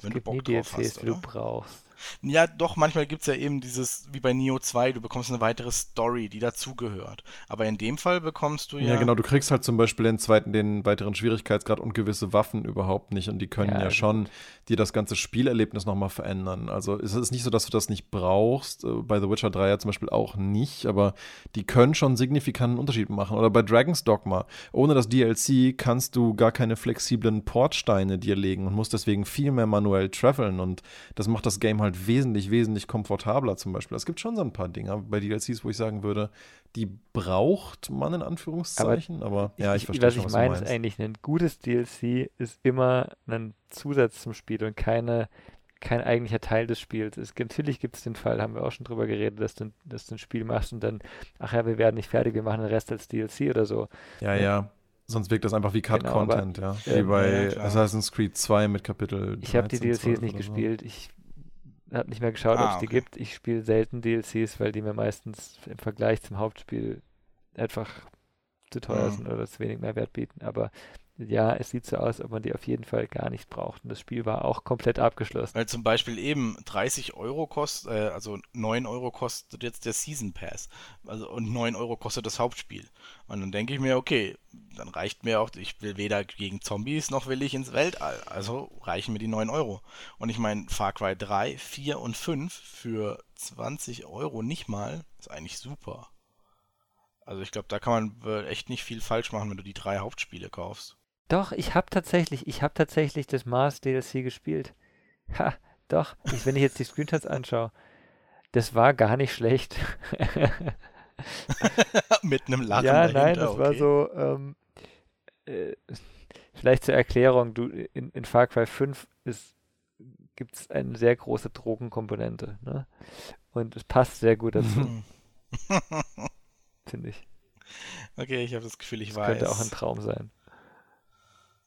wenn es du Bock drauf DLCs, hast, oder? du brauchst. Ja, doch, manchmal gibt es ja eben dieses, wie bei Neo 2, du bekommst eine weitere Story, die dazugehört. Aber in dem Fall bekommst du ja. Ja, genau, du kriegst halt zum Beispiel den zweiten, den weiteren Schwierigkeitsgrad und gewisse Waffen überhaupt nicht. Und die können ja, ja schon dir das ganze Spielerlebnis nochmal verändern. Also es ist nicht so, dass du das nicht brauchst. Äh, bei The Witcher 3 ja zum Beispiel auch nicht, aber die können schon signifikanten Unterschied machen. Oder bei Dragon's Dogma. Ohne das DLC kannst du gar keine flexiblen Portsteine dir legen und musst deswegen viel mehr manuell traveln. Und das macht das Game halt wesentlich, wesentlich komfortabler zum Beispiel. Es gibt schon so ein paar Dinge bei DLCs, wo ich sagen würde, die braucht man in Anführungszeichen, aber, aber ja, ich, verstehe was schon, was ich meine, ist eigentlich ein gutes DLC ist immer ein Zusatz zum Spiel und keine kein eigentlicher Teil des Spiels ist. Natürlich gibt es den Fall, haben wir auch schon drüber geredet, dass du, dass du ein Spiel machst und dann, ach ja, wir werden nicht fertig, wir machen den Rest als DLC oder so. Ja, ja. Sonst wirkt das einfach wie Cut-Content, genau, ja. Wie ähm, bei ja, Assassin's Creed 2 mit Kapitel. Ich habe die DLCs nicht gespielt. So. Ich habe nicht mehr geschaut, ah, ob es die gibt. Ich spiele selten DLCs, weil die mir meistens im Vergleich zum Hauptspiel einfach zu teuer mhm. sind oder zu wenig Mehrwert bieten. Aber ja, es sieht so aus, ob man die auf jeden Fall gar nicht braucht. Und das Spiel war auch komplett abgeschlossen. Weil zum Beispiel eben 30 Euro kostet, äh, also 9 Euro kostet jetzt der Season Pass. Also und 9 Euro kostet das Hauptspiel. Und dann denke ich mir, okay, dann reicht mir auch, ich will weder gegen Zombies noch will ich ins Weltall. Also reichen mir die 9 Euro. Und ich meine, Far Cry 3, 4 und 5 für 20 Euro nicht mal, ist eigentlich super. Also ich glaube, da kann man echt nicht viel falsch machen, wenn du die drei Hauptspiele kaufst. Doch, ich habe tatsächlich, ich habe tatsächlich das Mars DLC gespielt. Ha, doch, ich, wenn ich jetzt die Screenshots anschaue, das war gar nicht schlecht. Mit einem Lachen Ja, dahinter, nein, das okay. war so, ähm, äh, vielleicht zur Erklärung, du, in, in Far Cry 5 gibt es eine sehr große Drogenkomponente, ne? Und es passt sehr gut dazu. Finde ich. Okay, ich habe das Gefühl, ich das weiß. Könnte auch ein Traum sein.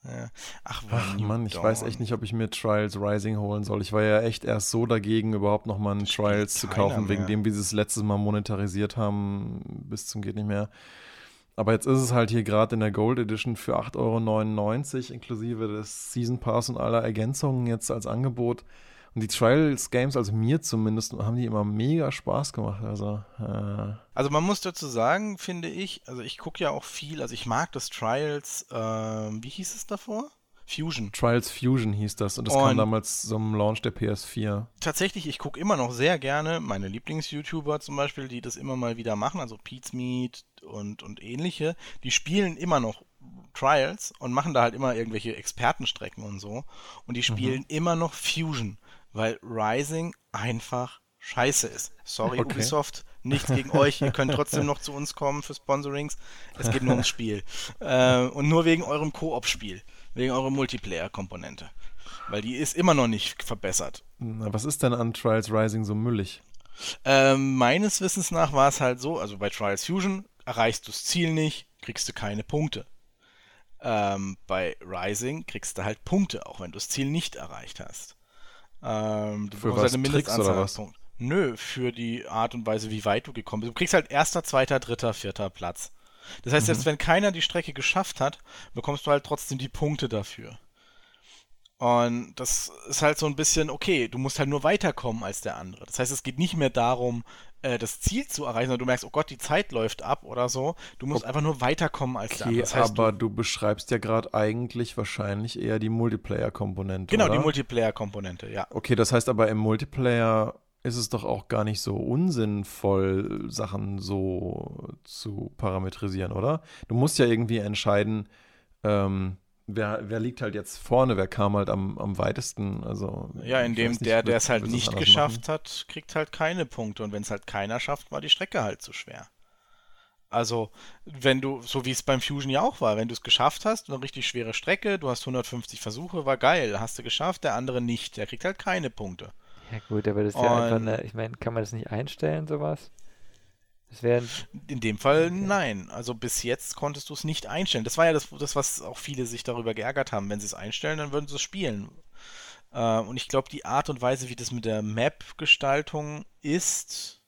Ja. Ach, Ach Mann, ich Dawn. weiß echt nicht, ob ich mir Trials Rising holen soll. Ich war ja echt erst so dagegen, überhaupt nochmal einen Trials zu kaufen, wegen dem, wie sie es letztes Mal monetarisiert haben, bis zum geht nicht mehr. Aber jetzt ist es halt hier gerade in der Gold Edition für 8,99 Euro inklusive des Season Pass und aller Ergänzungen jetzt als Angebot. Und die Trials Games, also mir zumindest, haben die immer mega Spaß gemacht. Also, äh. also man muss dazu sagen, finde ich, also ich gucke ja auch viel, also ich mag das Trials, äh, wie hieß es davor? Fusion. Trials Fusion hieß das und das und kam damals zum Launch der PS4. Tatsächlich, ich gucke immer noch sehr gerne meine Lieblings-YouTuber zum Beispiel, die das immer mal wieder machen, also Pete's Meat und, und ähnliche, die spielen immer noch Trials und machen da halt immer irgendwelche Expertenstrecken und so und die mhm. spielen mhm. immer noch Fusion weil Rising einfach scheiße ist. Sorry, okay. Ubisoft, nichts gegen euch. Ihr könnt trotzdem noch zu uns kommen für Sponsorings. Es geht nur ums Spiel. Äh, und nur wegen eurem Koop-Spiel. Wegen eurer Multiplayer-Komponente. Weil die ist immer noch nicht verbessert. Na, was ist denn an Trials Rising so müllig? Ähm, meines Wissens nach war es halt so, also bei Trials Fusion erreichst du das Ziel nicht, kriegst du keine Punkte. Ähm, bei Rising kriegst du halt Punkte, auch wenn du das Ziel nicht erreicht hast. Ähm, du für was, halt eine Mindеstanzahl oder was? Punkte. Nö, für die Art und Weise, wie weit du gekommen bist. Du kriegst halt erster, zweiter, dritter, vierter Platz. Das heißt, mhm. jetzt wenn keiner die Strecke geschafft hat, bekommst du halt trotzdem die Punkte dafür. Und das ist halt so ein bisschen, okay, du musst halt nur weiterkommen als der andere. Das heißt, es geht nicht mehr darum, äh, das Ziel zu erreichen, sondern du merkst, oh Gott, die Zeit läuft ab oder so. Du musst okay. einfach nur weiterkommen als der andere. Das heißt, aber du, du, beschreibst ja gerade eigentlich wahrscheinlich eher die Multiplayer-Komponente. Genau, oder? die Multiplayer-Komponente, ja. Okay, das heißt aber im Multiplayer ist es doch auch gar nicht so unsinnvoll, Sachen so zu parametrisieren, oder? Du musst ja irgendwie entscheiden, ähm, wer, wer liegt halt jetzt vorne, wer kam halt am, am weitesten. Also, ja, indem nicht, der, der es halt nicht geschafft machen. hat, kriegt halt keine Punkte. Und wenn es halt keiner schafft, war die Strecke halt zu schwer. Also, wenn du, so wie es beim Fusion ja auch war, wenn du es geschafft hast, eine richtig schwere Strecke, du hast 150 Versuche, war geil, hast du geschafft, der andere nicht, der kriegt halt keine Punkte. Ja gut, aber das ist ja einfach eine, ich meine, kann man das nicht einstellen, sowas? In dem Fall nein. Also bis jetzt konntest du es nicht einstellen. Das war ja das, das, was auch viele sich darüber geärgert haben. Wenn sie es einstellen, dann würden sie es spielen. Äh, und ich glaube, die Art und Weise, wie das mit der Map-Gestaltung ist,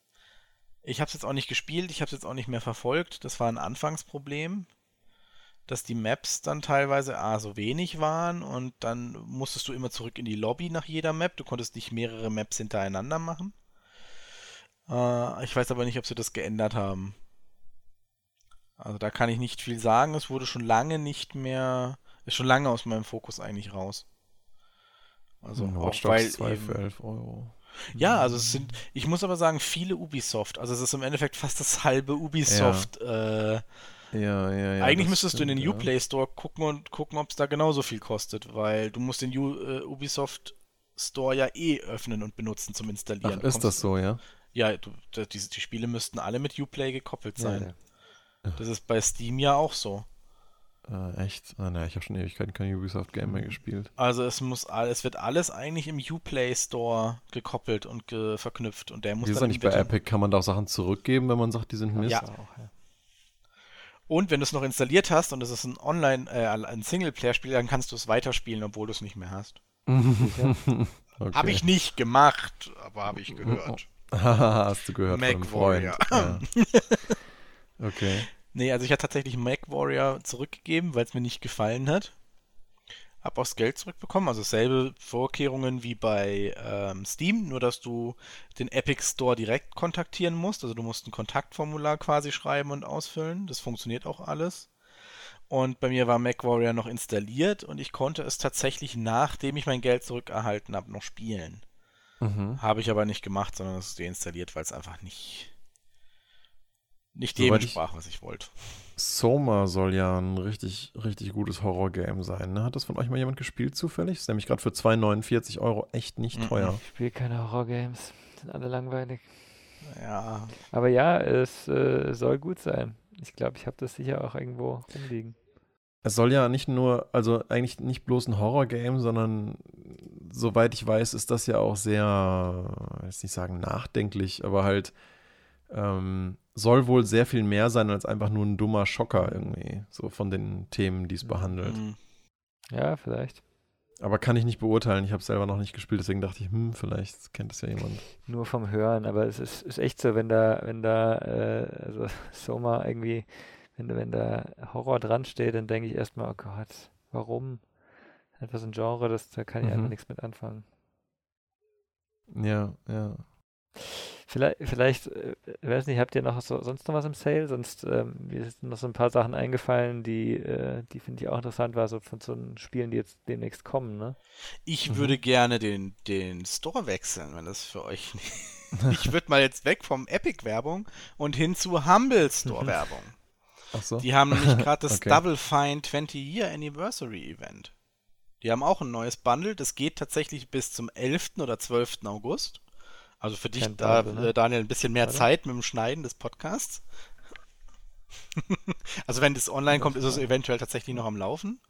ich habe es jetzt auch nicht gespielt, ich habe es jetzt auch nicht mehr verfolgt. Das war ein Anfangsproblem, dass die Maps dann teilweise A so wenig waren und dann musstest du immer zurück in die Lobby nach jeder Map. Du konntest nicht mehrere Maps hintereinander machen. Äh, ich weiß aber nicht, ob sie das geändert haben. Also da kann ich nicht viel sagen. Es wurde schon lange nicht mehr, ist schon lange aus meinem Fokus eigentlich raus. Also Watch auch weil 2 für 11 Euro. Ja, also es sind, ich muss aber sagen, viele Ubisoft. Also es ist im Endeffekt fast das halbe Ubisoft. Ja. Äh, ja, ja, ja. Eigentlich müsstest stimmt, du in den Uplay Store gucken und gucken, ob es da genauso viel kostet, weil du musst den U, äh, Ubisoft Store ja eh öffnen und benutzen zum Installieren. Ach, ist das so, ja? Ja, du, die, die Spiele müssten alle mit Uplay gekoppelt sein. Ja, ja. Das ist bei Steam ja auch so. Äh, echt? Ah, naja, ich habe schon Ewigkeiten kein Ubisoft-Game mehr gespielt. Also es muss es wird alles eigentlich im Uplay Store gekoppelt und ge verknüpft und der muss Wie ist dann nicht bei Epic? Kann man da auch Sachen zurückgeben, wenn man sagt, die sind Mist? Ja. Und wenn du es noch installiert hast und es ist ein Online, äh, ein Singleplayer-Spiel, dann kannst du es weiterspielen, obwohl du es nicht mehr hast. okay. Habe ich nicht gemacht, aber habe ich gehört. Hast du gehört Mac von einem Freund. Warrior. Ja. Okay. Nee, also ich hatte tatsächlich Mac Warrior zurückgegeben, weil es mir nicht gefallen hat. Hab auch das Geld zurückbekommen, also selbe Vorkehrungen wie bei ähm, Steam, nur dass du den Epic Store direkt kontaktieren musst. Also du musst ein Kontaktformular quasi schreiben und ausfüllen. Das funktioniert auch alles. Und bei mir war MacWarrior noch installiert und ich konnte es tatsächlich, nachdem ich mein Geld zurückerhalten habe, noch spielen. Mhm. Habe ich aber nicht gemacht, sondern es ist deinstalliert, weil es einfach nicht, nicht dem entsprach, was ich wollte. Soma soll ja ein richtig, richtig gutes Horror-Game sein. Ne? Hat das von euch mal jemand gespielt zufällig? Ist nämlich gerade für 2,49 Euro echt nicht Mhm. teuer. Ich spiele keine Horror-Games. Sind alle langweilig. Ja, Aber ja, es äh, soll gut sein. Ich glaube, ich habe das sicher auch irgendwo rumliegen. Es soll ja nicht nur, also eigentlich nicht bloß ein Horror-Game, sondern soweit ich weiß, ist das ja auch sehr, ich will jetzt nicht sagen nachdenklich, aber halt ähm, soll wohl sehr viel mehr sein als einfach nur ein dummer Schocker irgendwie, so von den Themen, die es behandelt. mhm. Ja, vielleicht. Aber kann ich nicht beurteilen, ich habe selber noch nicht gespielt, deswegen dachte ich, hm, vielleicht kennt es ja jemand. Nur vom Hören, aber es ist, ist echt so, wenn da, wenn da, äh, also Soma irgendwie, wenn, da- wenn da Horror dran steht, dann denke ich erstmal, oh Gott, warum? Etwas ein Genre, das, da kann ich einfach Mhm. nichts mit anfangen. Ja, ja. Vielleicht, vielleicht, äh, weiß nicht, habt ihr noch so, sonst noch was im Sale? Sonst, ähm, mir sind noch so ein paar Sachen eingefallen, die, äh, die finde ich auch interessant war, so von so Spielen, die jetzt demnächst kommen, ne? Ich Mhm. würde gerne den, den Store wechseln, wenn das für euch nicht. Ich würde mal jetzt weg vom Epic-Werbung und hin zu Humble Store-Werbung. Ach so. Die haben nämlich gerade das Okay. Double Fine 20 Year Anniversary Event. Die haben auch ein neues Bundle. Das geht tatsächlich bis zum 11. oder 12. August. Also für dich, Kein da, Bundle, ne? äh, Daniel, ein bisschen mehr Oder? Zeit mit dem Schneiden des Podcasts. also wenn das online kommt, ist es eventuell tatsächlich noch am Laufen.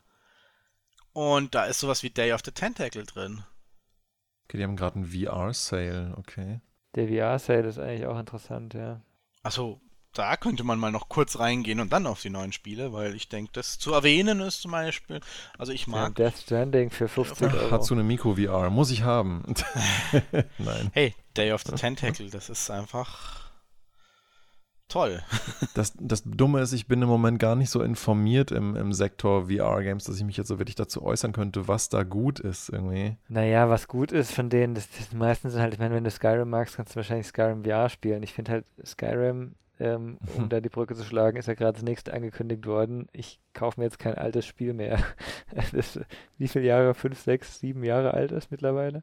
Und da ist sowas wie Day of the Tentacle drin. Okay, die haben gerade einen VR-Sale, okay. Der VR-Sale ist eigentlich auch interessant, ja. Also da könnte man mal noch kurz reingehen und dann auf die neuen Spiele, weil ich denke, das zu erwähnen ist zum Beispiel, also ich Ja, mag Death Stranding für 50 Euro. Hatsune Miku VR, muss ich haben. Nein. Hey, Day of the Tentacle, das ist einfach toll. Das, das Dumme ist, ich bin im Moment gar nicht so informiert im, im Sektor VR-Games, dass ich mich jetzt so wirklich dazu äußern könnte, was da gut ist irgendwie. Naja, was gut ist von denen, das, das meisten sind halt, ich meine, wenn du Skyrim magst, kannst du wahrscheinlich Skyrim VR spielen. Ich finde halt Skyrim, ähm, um da die Brücke zu schlagen, ist ja gerade das nächste angekündigt worden. Ich kaufe mir jetzt kein altes Spiel mehr. Das, wie viele Jahre? Fünf, sechs, sieben Jahre alt ist mittlerweile.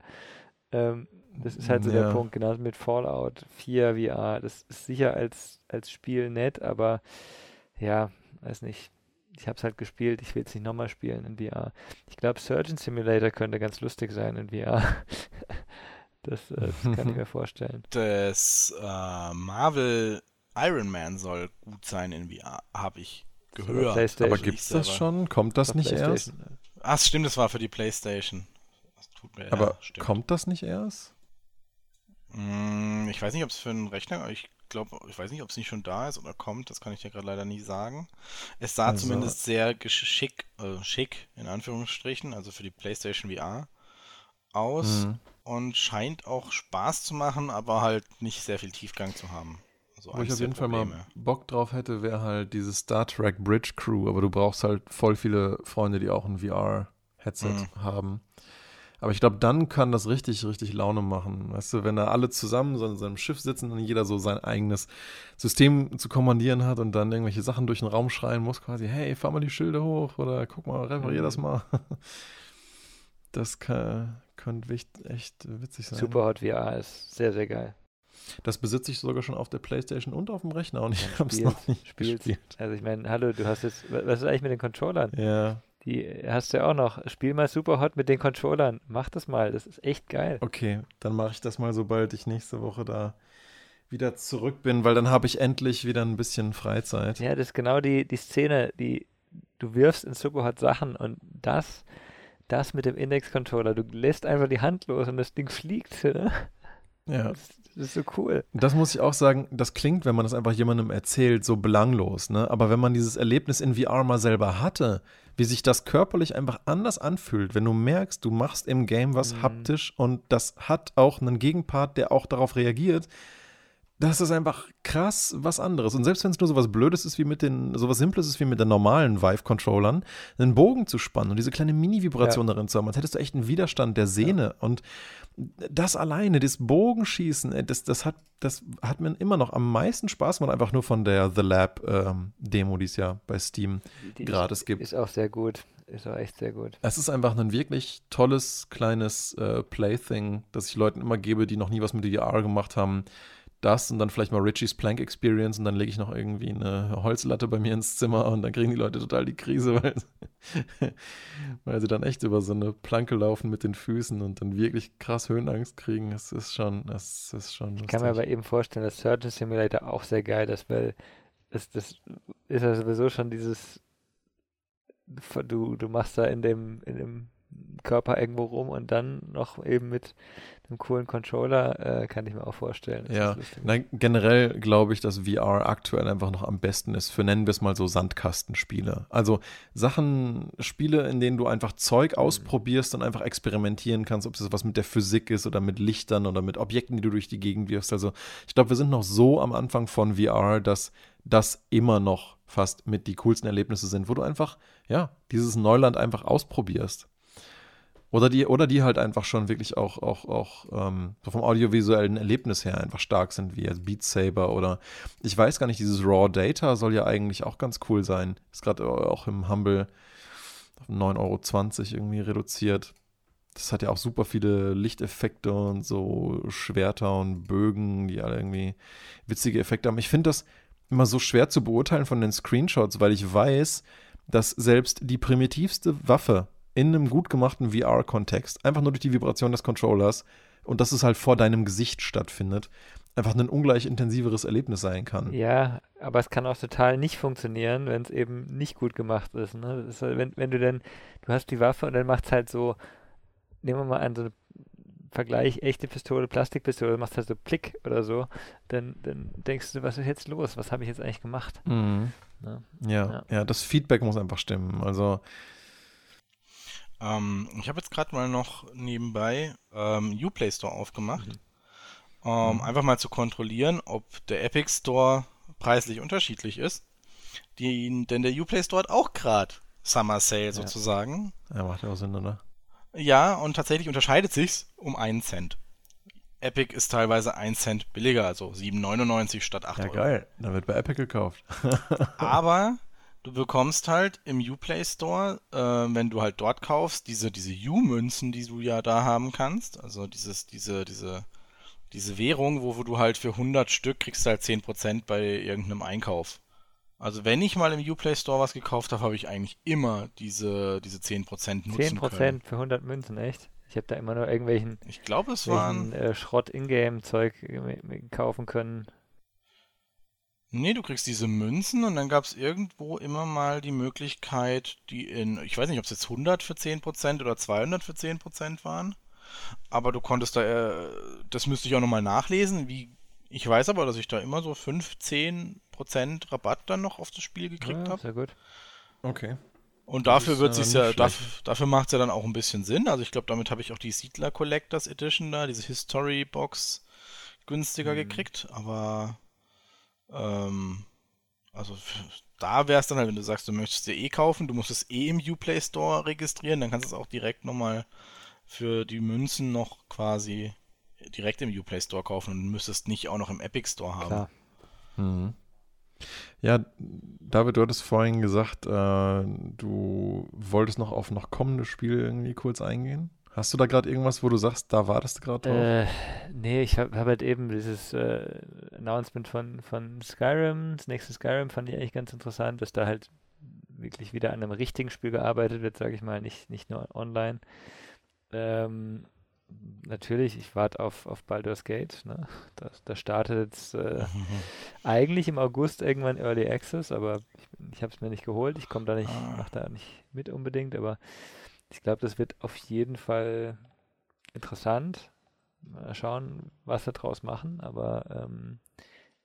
Ähm, das ist halt so der Ja. Punkt, genauso mit Fallout 4 VR. Das ist sicher als, als Spiel nett, aber ja, weiß nicht. Ich habe es halt gespielt, ich will es nicht nochmal spielen in VR. Ich glaube, Surgeon Simulator könnte ganz lustig sein in VR. Das, äh, das kann ich mir vorstellen. Das äh, Marvel Iron Man soll gut sein in VR, habe ich gehört. Aber ich gibt's das schon? Kommt das nicht erst? Ach, stimmt, das war für die Playstation. Das tut mir Aber ja, kommt das nicht erst? Mm, Ich weiß nicht, ob es für einen Rechner, ich glaube, ich weiß nicht, ob es nicht schon da ist oder kommt, das kann ich dir gerade leider nicht sagen. Es sah Also- zumindest sehr gesch- schick, äh, schick, in Anführungsstrichen, also für die PlayStation VR aus Mhm. und scheint auch Spaß zu machen, aber halt nicht sehr viel Tiefgang zu haben. Also Wo ich auf jeden Fall mal Probleme. Bock drauf hätte, wäre halt diese Star Trek Bridge Crew, aber du brauchst halt voll viele Freunde, die auch ein VR-Headset Mhm. haben. Aber ich glaube, dann kann das richtig, richtig Laune machen. Weißt du, wenn da alle zusammen so in seinem Schiff sitzen und jeder so sein eigenes System zu kommandieren hat und dann irgendwelche Sachen durch den Raum schreien muss, quasi, hey, fahr mal die Schilde hoch oder guck mal, reparier Mhm. das mal. Das kann, könnte echt witzig sein. Superhot VR ist sehr, sehr geil. Das besitze ich sogar schon auf der Playstation und auf dem Rechner und ich habe es noch nicht spiel's. gespielt. Also ich meine, hallo, du hast jetzt, wa- was ist eigentlich mit den Controllern? Ja, Die hast du ja auch noch. Spiel mal Superhot mit den Controllern. Mach das mal, das ist echt geil. okay, dann mache ich das mal, sobald ich nächste Woche da wieder zurück bin, weil dann habe ich endlich wieder ein bisschen Freizeit. Ja, das ist genau die, die Szene, die, du wirfst in Superhot Sachen und das, das mit dem Index-Controller, du lässt einfach die Hand los und das Ding fliegt. Ne? Ja. Das, ist so cool. Das muss ich auch sagen, das klingt, wenn man das einfach jemandem erzählt, so belanglos, ne? Aber wenn man dieses Erlebnis in VR mal selber hatte, wie sich das körperlich einfach anders anfühlt, wenn du merkst, du machst im Game was mhm. haptisch und das hat auch einen Gegenpart, der auch darauf reagiert, das ist einfach krass was anderes. Und selbst wenn es nur so was Blödes ist wie mit den, so was Simples ist wie mit den normalen Vive-Controllern, einen Bogen zu spannen und diese kleine Mini-Vibration ja. darin zu haben, als hättest du echt einen Widerstand der Sehne. Ja. Und das alleine, das Bogenschießen, das, das, hat, das hat mir immer noch am meisten Spaß gemacht, einfach nur von der The Lab-Demo, ähm, die es ja bei Steam gratis gibt. Ist auch sehr gut. Ist auch echt sehr gut. Es ist einfach ein wirklich tolles, kleines äh, Plaything, das ich Leuten immer gebe, die noch nie was mit VR gemacht haben das und dann vielleicht mal Richie's Plank Experience und dann lege ich noch irgendwie eine Holzlatte bei mir ins Zimmer und dann kriegen die Leute total die Krise, weil, weil sie dann echt über so eine Planke laufen mit den Füßen und dann wirklich krass Höhenangst kriegen. Es ist schon, es ist schon lustig. Ich kann mir aber eben vorstellen, dass Surgeon Simulator auch sehr geil ist, weil das, das ist ja sowieso schon dieses du, du machst da in dem, in dem Körper irgendwo rum und dann noch eben mit einem coolen Controller, äh, kann ich mir auch vorstellen. Ja, Nein, generell glaube ich, dass VR aktuell einfach noch am besten ist für, nennen wir es mal so, Sandkastenspiele. Also Sachen, Spiele, in denen du einfach Zeug mhm. ausprobierst und einfach experimentieren kannst, ob das was mit der Physik ist oder mit Lichtern oder mit Objekten, die du durch die Gegend wirfst. Also ich glaube, wir sind noch so am Anfang von VR, dass das immer noch fast mit die coolsten Erlebnisse sind, wo du einfach, ja, dieses Neuland einfach ausprobierst. Oder die, oder die halt einfach schon wirklich auch, auch, auch ähm, so vom audiovisuellen Erlebnis her einfach stark sind, wie jetzt Beat Saber oder ich weiß gar nicht, dieses Raw Data soll ja eigentlich auch ganz cool sein. Ist gerade auch im Humble auf 9,20 Euro irgendwie reduziert. Das hat ja auch super viele Lichteffekte und so Schwerter und Bögen, die alle irgendwie witzige Effekte haben. Ich finde das immer so schwer zu beurteilen von den Screenshots, weil ich weiß, dass selbst die primitivste Waffe in einem gut gemachten VR-Kontext, einfach nur durch die Vibration des Controllers und dass es halt vor deinem Gesicht stattfindet, einfach ein ungleich intensiveres Erlebnis sein kann. Ja, aber es kann auch total nicht funktionieren, wenn es eben nicht gut gemacht ist. Ne? ist halt, wenn, wenn du denn, du hast die Waffe und dann macht es halt so, nehmen wir mal an, so eine Vergleich echte Pistole, Plastikpistole, machst halt so Plick oder so, dann, dann denkst du, was ist jetzt los? Was habe ich jetzt eigentlich gemacht? Mhm. Ja. Ja, ja. ja, das Feedback muss einfach stimmen. Also ähm, ich habe jetzt gerade mal noch nebenbei ähm, Uplay Store aufgemacht. Mhm. Ähm, mhm. Einfach mal zu kontrollieren, ob der Epic Store preislich unterschiedlich ist. Die, denn der Uplay Store hat auch gerade Summer Sale sozusagen. Ja, macht ja auch Sinn, oder? Ja, und tatsächlich unterscheidet sich's um einen Cent. Epic ist teilweise 1 Cent billiger, also 7,99 statt 8 ja, Euro. Ja, geil. Dann wird bei Epic gekauft. Aber du bekommst halt im Uplay Store, äh, wenn du halt dort kaufst, diese, diese U-Münzen, die du ja da haben kannst, also dieses, diese, diese, diese Währung, wo, wo du halt für 100 Stück kriegst halt 10% bei irgendeinem Einkauf. Also wenn ich mal im Uplay Store was gekauft habe, habe ich eigentlich immer diese, diese 10% nutzen 10% können. für 100 Münzen, echt? Ich habe da immer nur irgendwelchen ich glaube, es waren äh, Schrott-Ingame-Zeug kaufen können. Nee, du kriegst diese Münzen und dann gab es irgendwo immer mal die Möglichkeit, die in, ich weiß nicht, ob es jetzt 100 für 10% oder 200 für 10% waren, aber du konntest da, äh, das müsste ich auch nochmal nachlesen, wie, ich weiß aber, dass ich da immer so 5, 10% Rabatt dann noch auf das Spiel gekriegt ja, habe. Sehr gut. Okay. Und dafür ist, wird sich ja, dafür, dafür macht es ja dann auch ein bisschen Sinn. Also ich glaube, damit habe ich auch die Siedler Collectors Edition da, diese History Box günstiger mhm. gekriegt, aber ähm, also da wäre es dann halt, wenn du sagst, du möchtest dir eh kaufen, du musst es eh im Uplay Store registrieren, dann kannst du es auch direkt nochmal für die Münzen noch quasi direkt im Uplay Store kaufen und müsstest nicht auch noch im Epic Store haben. Klar. Mhm. Ja, David, du hattest vorhin gesagt, äh, du wolltest noch auf noch kommende Spiele irgendwie kurz eingehen. Hast du da gerade irgendwas, wo du sagst, da wartest du gerade drauf? Äh, nee, ich habe hab halt eben dieses äh, Announcement von, von Skyrim, das nächste Skyrim fand ich eigentlich ganz interessant, dass da halt wirklich wieder an einem richtigen Spiel gearbeitet wird, sage ich mal, nicht, nicht nur online. Ähm, natürlich, ich warte auf, auf Baldur's Gate. Ne? Das, das startet jetzt äh, eigentlich im August irgendwann Early Access, aber ich, ich habe es mir nicht geholt. Ich komme da nicht, ah. mache da nicht mit unbedingt, aber ich glaube, das wird auf jeden Fall interessant. Mal schauen, was sie draus machen, aber ähm,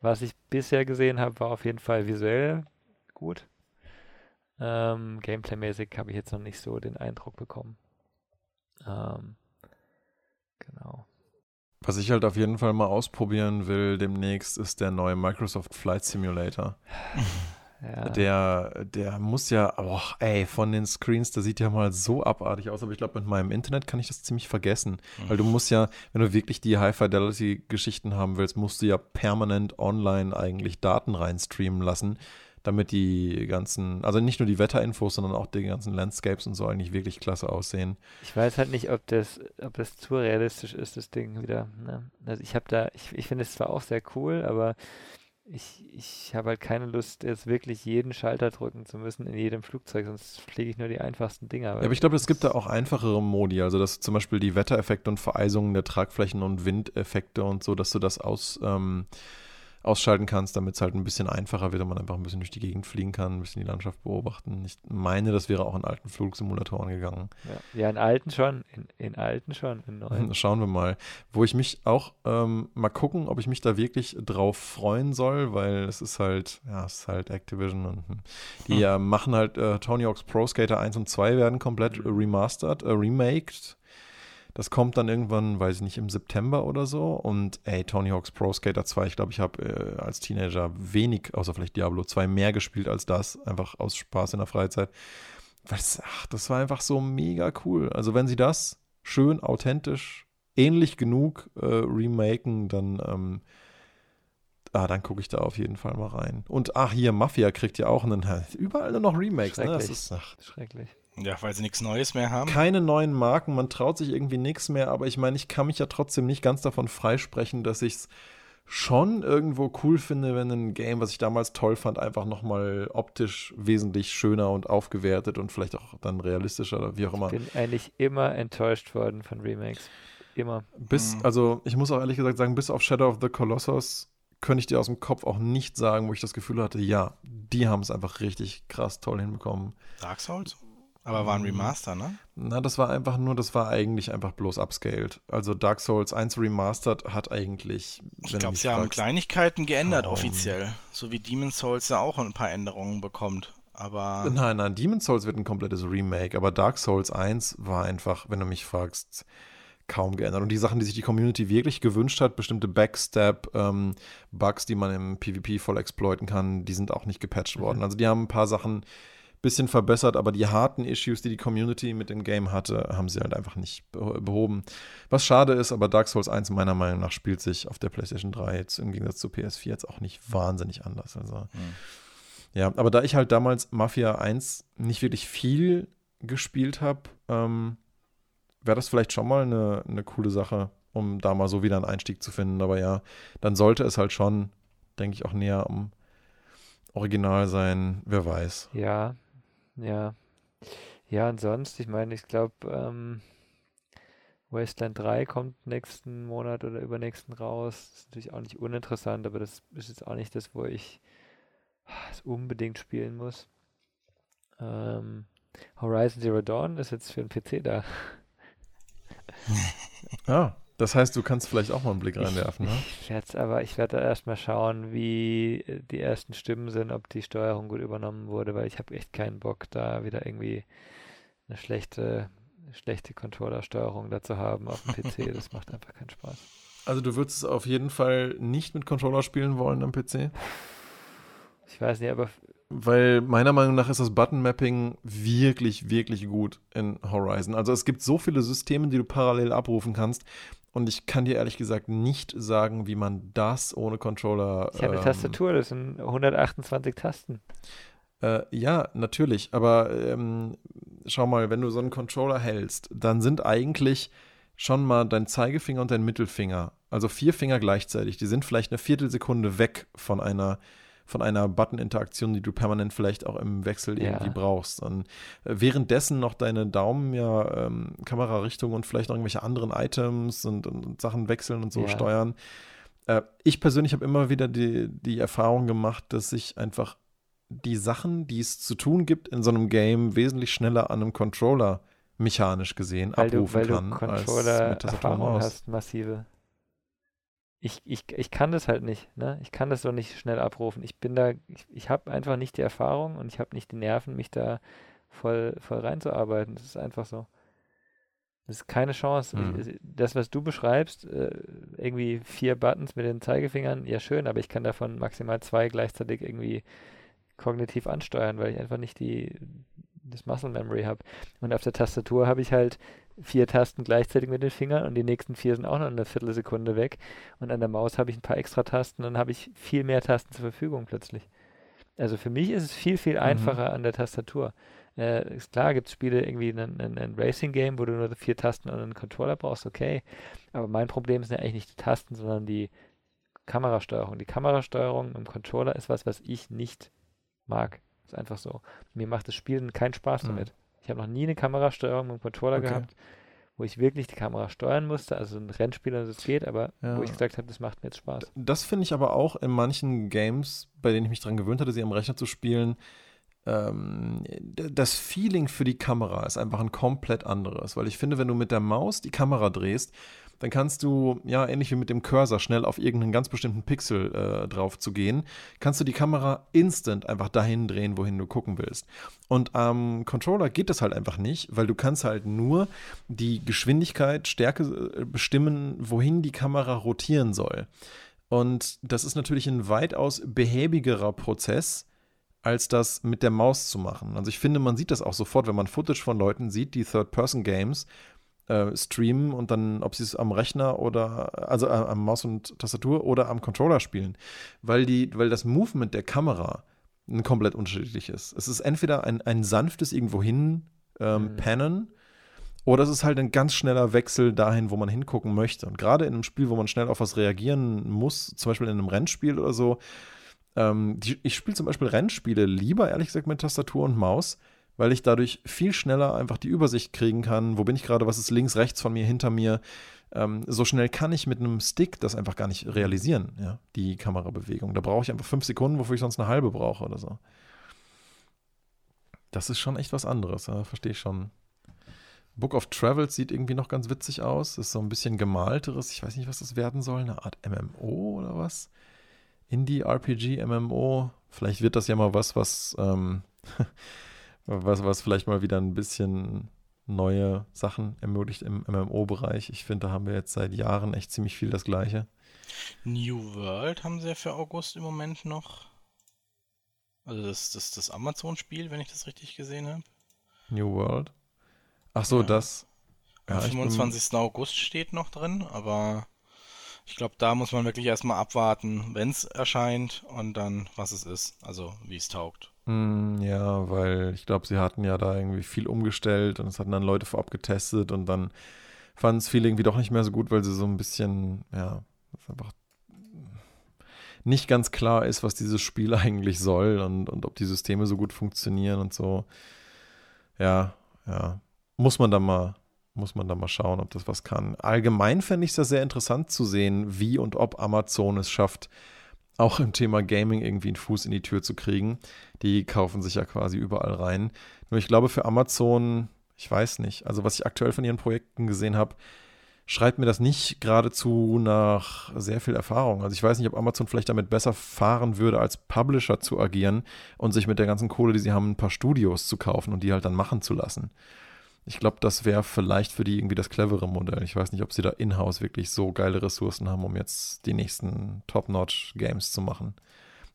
was ich bisher gesehen habe, war auf jeden Fall visuell gut. Ähm, Gameplay-mäßig habe ich jetzt noch nicht so den Eindruck bekommen. Ähm, genau. Was ich halt auf jeden Fall mal ausprobieren will demnächst, ist der neue Microsoft Flight Simulator. Ja. Der, der muss ja, oh, ey, von den Screens, der sieht ja mal so abartig aus, aber ich glaube, mit meinem Internet kann ich das ziemlich vergessen. Mhm. Weil du musst ja, wenn du wirklich die High-Fidelity-Geschichten haben willst, musst du ja permanent online eigentlich Daten reinstreamen lassen damit die ganzen, also nicht nur die Wetterinfos, sondern auch die ganzen Landscapes und so eigentlich wirklich klasse aussehen. Ich weiß halt nicht, ob das, ob das zu realistisch ist, das Ding wieder. Ne? Also ich habe da, ich, ich finde es zwar auch sehr cool, aber ich, ich habe halt keine Lust, jetzt wirklich jeden Schalter drücken zu müssen in jedem Flugzeug, sonst fliege ich nur die einfachsten Dinger. Ja, aber ich glaube, es gibt da auch einfachere Modi, also dass zum Beispiel die Wettereffekte und Vereisungen der Tragflächen und Windeffekte und so, dass du das aus ähm, ausschalten kannst, damit es halt ein bisschen einfacher wird und man einfach ein bisschen durch die Gegend fliegen kann, ein bisschen die Landschaft beobachten. Ich meine, das wäre auch in alten Flugsimulatoren gegangen. Ja, ja in alten schon, in, in alten schon, in neuen. Schauen wir mal. Wo ich mich auch ähm, mal gucken, ob ich mich da wirklich drauf freuen soll, weil es ist halt, ja, es ist halt Activision und hm. die hm. äh, machen halt äh, Tony Hawk's Pro Skater 1 und 2 werden komplett mhm. remastered, äh, remaked das kommt dann irgendwann, weiß ich nicht, im September oder so. Und ey, Tony Hawk's Pro Skater 2, ich glaube, ich habe äh, als Teenager wenig, außer vielleicht Diablo 2, mehr gespielt als das. Einfach aus Spaß in der Freizeit. Das, ach, das war einfach so mega cool. Also, wenn sie das schön, authentisch, ähnlich genug äh, remaken, dann, ähm, ah, dann gucke ich da auf jeden Fall mal rein. Und ach, hier, Mafia kriegt ja auch einen, überall nur noch Remakes, ne? Das ist ach, schrecklich. Ja, weil sie nichts Neues mehr haben. Keine neuen Marken, man traut sich irgendwie nichts mehr, aber ich meine, ich kann mich ja trotzdem nicht ganz davon freisprechen, dass ich es schon irgendwo cool finde, wenn ein Game, was ich damals toll fand, einfach nochmal optisch wesentlich schöner und aufgewertet und vielleicht auch dann realistischer oder wie auch immer. Ich bin eigentlich immer enttäuscht worden von Remakes. Immer. Bis, mhm. also ich muss auch ehrlich gesagt sagen, bis auf Shadow of the Colossus könnte ich dir aus dem Kopf auch nicht sagen, wo ich das Gefühl hatte, ja, die haben es einfach richtig krass toll hinbekommen. Dark Souls? Aber war ein Remaster, ne? Na, das war einfach nur, das war eigentlich einfach bloß upscaled. Also Dark Souls 1 Remastered hat eigentlich. Ich glaube, sie haben Kleinigkeiten geändert kaum. offiziell. So wie Demon's Souls ja auch ein paar Änderungen bekommt. Aber. Nein, nein, Demon's Souls wird ein komplettes Remake, aber Dark Souls 1 war einfach, wenn du mich fragst, kaum geändert. Und die Sachen, die sich die Community wirklich gewünscht hat, bestimmte Backstab-Bugs, ähm, die man im PvP voll exploiten kann, die sind auch nicht gepatcht worden. Mhm. Also die haben ein paar Sachen bisschen verbessert, aber die harten Issues, die die Community mit dem Game hatte, haben sie halt einfach nicht behoben. Was schade ist, aber Dark Souls 1 meiner Meinung nach spielt sich auf der PlayStation 3 jetzt im Gegensatz zu PS4 jetzt auch nicht wahnsinnig anders. Also, mhm. ja, aber da ich halt damals Mafia 1 nicht wirklich viel gespielt habe, ähm, wäre das vielleicht schon mal eine, eine coole Sache, um da mal so wieder einen Einstieg zu finden. Aber ja, dann sollte es halt schon, denke ich, auch näher am Original sein. Wer weiß. Ja, ja. Ja, und sonst, ich meine, ich glaube, ähm, Wasteland 3 kommt nächsten Monat oder übernächsten raus. Das ist natürlich auch nicht uninteressant, aber das ist jetzt auch nicht das, wo ich es unbedingt spielen muss. Ähm, Horizon Zero Dawn ist jetzt für den PC da. ah, das heißt, du kannst vielleicht auch mal einen Blick reinwerfen, ne? Ich werde aber, ich werde erstmal schauen, wie äh, die ersten Stimmen sind, ob die Steuerung gut übernommen wurde, weil ich habe echt keinen Bock, da wieder irgendwie eine schlechte, schlechte Controller-Steuerung dazu haben auf dem PC. Das macht einfach keinen Spaß. Also du würdest es auf jeden Fall nicht mit Controller spielen wollen am PC? Ich weiß nicht, aber weil meiner Meinung nach ist das Button-Mapping wirklich, wirklich gut in Horizon. Also es gibt so viele Systeme, die du parallel abrufen kannst. Und ich kann dir ehrlich gesagt nicht sagen, wie man das ohne Controller. Ich habe eine ähm, Tastatur, das sind 128 Tasten. Äh, ja, natürlich. Aber ähm, schau mal, wenn du so einen Controller hältst, dann sind eigentlich schon mal dein Zeigefinger und dein Mittelfinger, also vier Finger gleichzeitig, die sind vielleicht eine Viertelsekunde weg von einer von einer Button-Interaktion, die du permanent vielleicht auch im Wechsel ja. irgendwie brauchst. Und äh, währenddessen noch deine Daumen ja ähm, Kamerarichtung und vielleicht noch irgendwelche anderen Items und, und Sachen wechseln und so ja. steuern. Äh, ich persönlich habe immer wieder die, die Erfahrung gemacht, dass ich einfach die Sachen, die es zu tun gibt in so einem Game, wesentlich schneller an einem Controller mechanisch gesehen weil abrufen du, weil kann. Du Controller-Erfahrung hast, massive. Ich, ich, ich kann das halt nicht, ne? Ich kann das so nicht schnell abrufen. Ich bin da, ich, ich habe einfach nicht die Erfahrung und ich habe nicht die Nerven, mich da voll, voll reinzuarbeiten. Das ist einfach so. Das ist keine Chance. Mhm. Ich, das, was du beschreibst, äh, irgendwie vier Buttons mit den Zeigefingern, ja schön, aber ich kann davon maximal zwei gleichzeitig irgendwie kognitiv ansteuern, weil ich einfach nicht die, das Muscle Memory habe. Und auf der Tastatur habe ich halt vier Tasten gleichzeitig mit den Fingern und die nächsten vier sind auch noch eine Viertelsekunde weg. Und an der Maus habe ich ein paar extra Tasten und dann habe ich viel mehr Tasten zur Verfügung plötzlich. Also für mich ist es viel, viel mhm. einfacher mhm. an der Tastatur. Äh, ist klar, gibt es Spiele, irgendwie ein, ein, ein Racing-Game, wo du nur vier Tasten und einen Controller brauchst, okay. Aber mein Problem sind ja eigentlich nicht die Tasten, sondern die Kamerasteuerung. Die Kamerasteuerung im Controller ist was, was ich nicht mag. Ist einfach so. Mir macht das Spielen keinen Spaß mhm. Ich habe noch nie eine Kamerasteuerung mit dem Controller okay. gehabt, wo ich wirklich die Kamera steuern musste. Also ein Rennspiel, das geht, aber ja. wo ich gesagt habe, das macht mir jetzt Spaß. Das finde ich aber auch in manchen Games, bei denen ich mich daran gewöhnt hatte, sie am Rechner zu spielen, ähm, das Feeling für die Kamera ist einfach ein komplett anderes, weil ich finde, wenn du mit der Maus die Kamera drehst, dann kannst du, ja, ähnlich wie mit dem Cursor, schnell auf irgendeinen ganz bestimmten Pixel äh, drauf zu gehen, kannst du die Kamera instant einfach dahin drehen, wohin du gucken willst. Und am Controller geht das halt einfach nicht, weil du kannst halt nur die Geschwindigkeit, Stärke äh, bestimmen, wohin die Kamera rotieren soll. Und das ist natürlich ein weitaus behäbigerer Prozess, als das mit der Maus zu machen. Also ich finde, man sieht das auch sofort, wenn man Footage von Leuten sieht, die Third-Person-Games äh, streamen und dann, ob sie es am Rechner oder, also äh, am Maus und Tastatur oder am Controller spielen, weil die, weil das Movement der Kamera ein komplett unterschiedlich ist. Es ist entweder ein, ein sanftes irgendwohin ähm, mhm. pennen oder es ist halt ein ganz schneller Wechsel dahin, wo man hingucken möchte. Und gerade in einem Spiel, wo man schnell auf was reagieren muss, zum Beispiel in einem Rennspiel oder so, ähm, die, ich spiele zum Beispiel Rennspiele lieber, ehrlich gesagt, mit Tastatur und Maus, weil ich dadurch viel schneller einfach die Übersicht kriegen kann, wo bin ich gerade, was ist links, rechts von mir, hinter mir. Ähm, so schnell kann ich mit einem Stick das einfach gar nicht realisieren, ja, die Kamerabewegung. Da brauche ich einfach fünf Sekunden, wofür ich sonst eine halbe brauche oder so. Das ist schon echt was anderes, ja, verstehe ich schon. Book of Travels sieht irgendwie noch ganz witzig aus. Ist so ein bisschen gemalteres. Ich weiß nicht, was das werden soll. Eine Art MMO oder was? Indie-RPG, MMO. Vielleicht wird das ja mal was, was ähm, was, was vielleicht mal wieder ein bisschen neue Sachen ermöglicht im MMO-Bereich. Ich finde, da haben wir jetzt seit Jahren echt ziemlich viel das Gleiche. New World haben sie ja für August im Moment noch. Also das, das, das Amazon-Spiel, wenn ich das richtig gesehen habe. New World? Ach so, ja. das. Ja, Am 25. Bin... August steht noch drin, aber ich glaube, da muss man wirklich erstmal abwarten, wenn es erscheint und dann, was es ist, also wie es taugt. Mm, ja, weil ich glaube, sie hatten ja da irgendwie viel umgestellt und es hatten dann Leute vorab getestet und dann fanden es viele irgendwie doch nicht mehr so gut, weil sie so ein bisschen, ja, einfach nicht ganz klar ist, was dieses Spiel eigentlich soll und, und ob die Systeme so gut funktionieren und so. Ja, ja. Muss man da mal, muss man da mal schauen, ob das was kann. Allgemein fände ich es ja sehr interessant zu sehen, wie und ob Amazon es schafft, auch im Thema Gaming irgendwie einen Fuß in die Tür zu kriegen. Die kaufen sich ja quasi überall rein. Nur ich glaube, für Amazon, ich weiß nicht, also was ich aktuell von ihren Projekten gesehen habe, schreit mir das nicht geradezu nach sehr viel Erfahrung. Also ich weiß nicht, ob Amazon vielleicht damit besser fahren würde, als Publisher zu agieren und sich mit der ganzen Kohle, die sie haben, ein paar Studios zu kaufen und die halt dann machen zu lassen. Ich glaube, das wäre vielleicht für die irgendwie das clevere Modell. Ich weiß nicht, ob sie da in-house wirklich so geile Ressourcen haben, um jetzt die nächsten Top-Notch-Games zu machen.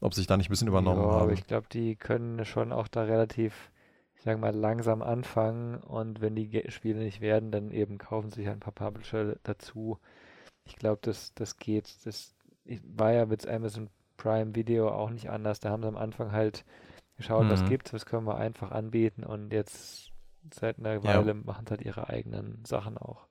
Ob sich da nicht ein bisschen übernommen ja, haben. Aber ich glaube, die können schon auch da relativ, ich sage mal, langsam anfangen und wenn die Spiele nicht werden, dann eben kaufen sich ein paar Publisher dazu. Ich glaube, das, das geht. Das war ja mit Amazon Prime Video auch nicht anders. Da haben sie am Anfang halt geschaut, mhm. was gibt's, was können wir einfach anbieten und jetzt seit einer Weile ja. machen halt ihre eigenen Sachen auch.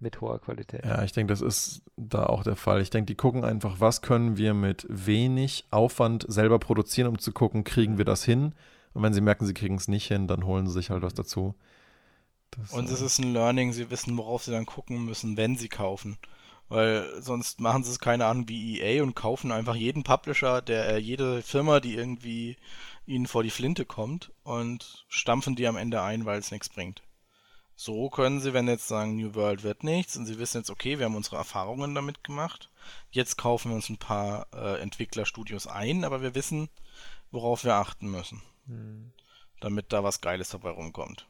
mit hoher Qualität. Ja, ich denke, das ist da auch der Fall. Ich denke, die gucken einfach, was können wir mit wenig Aufwand selber produzieren, um zu gucken, kriegen wir das hin? Und wenn sie merken, sie kriegen es nicht hin, dann holen sie sich halt was dazu. Das, und es äh, ist ein Learning, sie wissen, worauf sie dann gucken müssen, wenn sie kaufen. Weil sonst machen sie es keine Ahnung wie EA und kaufen einfach jeden Publisher, der äh, jede Firma, die irgendwie ihnen vor die Flinte kommt und stampfen die am Ende ein, weil es nichts bringt. So können sie, wenn jetzt sagen, New World wird nichts und sie wissen jetzt, okay, wir haben unsere Erfahrungen damit gemacht, jetzt kaufen wir uns ein paar äh, Entwicklerstudios ein, aber wir wissen, worauf wir achten müssen, hm. damit da was Geiles dabei rumkommt.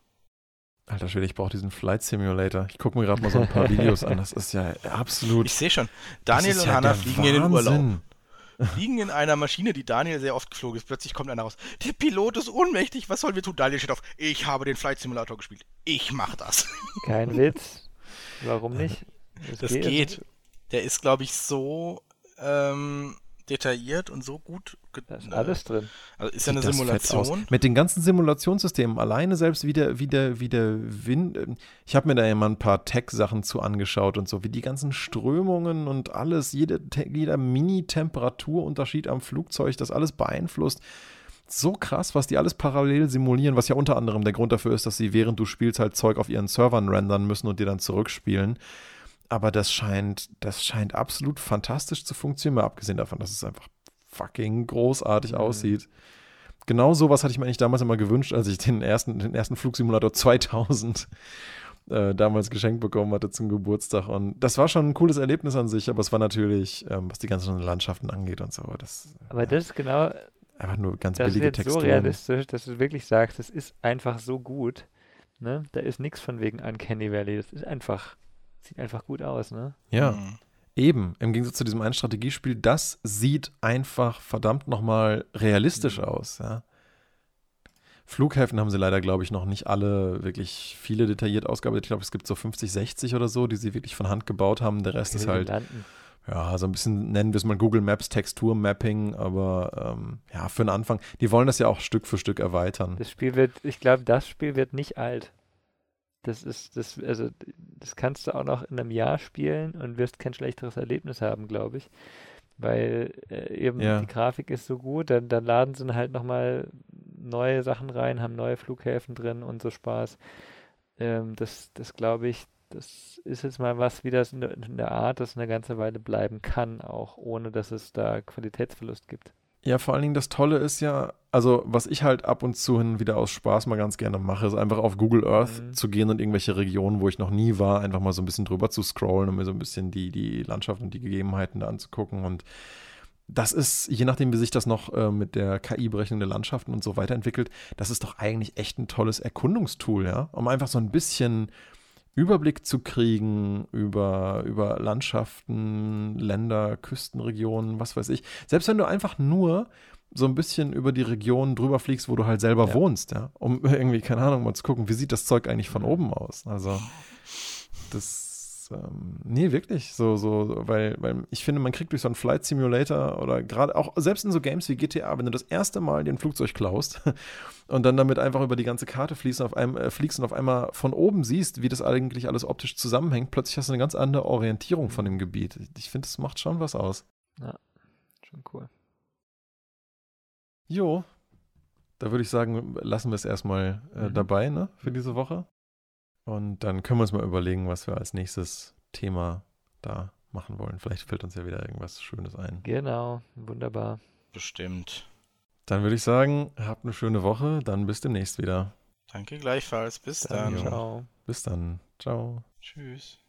Alter Schwede, ich brauche diesen Flight Simulator. Ich gucke mir gerade mal so ein paar Videos an. Das ist ja absolut. Ich sehe schon. Daniel und ja Hannah fliegen Wahnsinn. in den Urlaub. Fliegen in einer Maschine, die Daniel sehr oft geflogen ist. Plötzlich kommt einer raus. Der Pilot ist ohnmächtig. Was sollen wir tun? Daniel steht auf. Ich habe den Flight Simulator gespielt. Ich mache das. Kein Witz. Warum nicht? Das, das geht. geht. Der ist, glaube ich, so ähm, detailliert und so gut. Da ist alles drin. Also ist ja eine Simulation. Mit den ganzen Simulationssystemen, alleine selbst wie der, wie der, wie der Wind. Ähm, ich habe mir da ja mal ein paar Tech-Sachen zu angeschaut und so, wie die ganzen Strömungen und alles, jede, jeder Mini-Temperaturunterschied am Flugzeug, das alles beeinflusst. So krass, was die alles parallel simulieren, was ja unter anderem der Grund dafür ist, dass sie während du spielst halt Zeug auf ihren Servern rendern müssen und dir dann zurückspielen aber das scheint, das scheint absolut fantastisch zu funktionieren, mal abgesehen davon, dass es einfach fucking großartig mhm. aussieht. Genau sowas hatte ich mir eigentlich damals immer gewünscht, als ich den ersten, den ersten Flugsimulator 2000 äh, damals geschenkt bekommen hatte zum Geburtstag. Und das war schon ein cooles Erlebnis an sich, aber es war natürlich, ähm, was die ganzen Landschaften angeht und so. Das, aber das ist genau. Einfach nur ganz das billige ist jetzt Texturen. so realistisch, dass du wirklich sagst, es ist einfach so gut. Ne? Da ist nichts von wegen Uncanny Valley. Das ist einfach Sieht einfach gut aus, ne? Ja. Mhm. Eben, im Gegensatz zu diesem einen Strategiespiel, das sieht einfach verdammt nochmal realistisch mhm. aus, ja. Flughäfen haben sie leider, glaube ich, noch nicht alle wirklich viele detailliert ausgearbeitet. Ich glaube, es gibt so 50, 60 oder so, die sie wirklich von Hand gebaut haben. Der Rest okay, ist halt, landen. ja, so ein bisschen, nennen wir es mal Google Maps Texturmapping, aber ähm, ja, für den Anfang. Die wollen das ja auch Stück für Stück erweitern. Das Spiel wird, ich glaube, das Spiel wird nicht alt. Das ist, das, also, das kannst du auch noch in einem Jahr spielen und wirst kein schlechteres Erlebnis haben, glaube ich. Weil äh, eben ja. die Grafik ist so gut, dann, dann laden sie halt nochmal neue Sachen rein, haben neue Flughäfen drin und so Spaß. Ähm, das, das glaube ich, das ist jetzt mal was, wie das in der, in der Art, das eine ganze Weile bleiben kann, auch ohne dass es da Qualitätsverlust gibt. Ja, vor allen Dingen das Tolle ist ja, also was ich halt ab und zu hin wieder aus Spaß mal ganz gerne mache, ist einfach auf Google Earth mhm. zu gehen und irgendwelche Regionen, wo ich noch nie war, einfach mal so ein bisschen drüber zu scrollen und mir so ein bisschen die, die Landschaft und die Gegebenheiten da anzugucken. Und das ist, je nachdem, wie sich das noch äh, mit der KI-Berechnung der Landschaften und so weiterentwickelt, das ist doch eigentlich echt ein tolles Erkundungstool, ja, um einfach so ein bisschen Überblick zu kriegen über, über Landschaften, Länder, Küstenregionen, was weiß ich. Selbst wenn du einfach nur so ein bisschen über die Region drüber fliegst, wo du halt selber ja. wohnst, ja, um irgendwie, keine Ahnung, mal zu gucken, wie sieht das Zeug eigentlich von oben aus. Also, das ähm, nee, wirklich. So, so, weil, weil ich finde, man kriegt durch so einen Flight Simulator oder gerade auch selbst in so Games wie GTA, wenn du das erste Mal den Flugzeug klaust und dann damit einfach über die ganze Karte fließt und auf einem, äh, fliegst und auf einmal von oben siehst, wie das eigentlich alles optisch zusammenhängt, plötzlich hast du eine ganz andere Orientierung von dem Gebiet. Ich finde, das macht schon was aus. Ja, schon cool. Jo, da würde ich sagen, lassen wir es erstmal äh, mhm. dabei, ne, für diese Woche. Und dann können wir uns mal überlegen, was wir als nächstes Thema da machen wollen. Vielleicht fällt uns ja wieder irgendwas Schönes ein. Genau, wunderbar. Bestimmt. Dann würde ich sagen, habt eine schöne Woche, dann bis demnächst wieder. Danke gleichfalls. Bis dann. dann. Ciao. Bis dann. Ciao. Tschüss.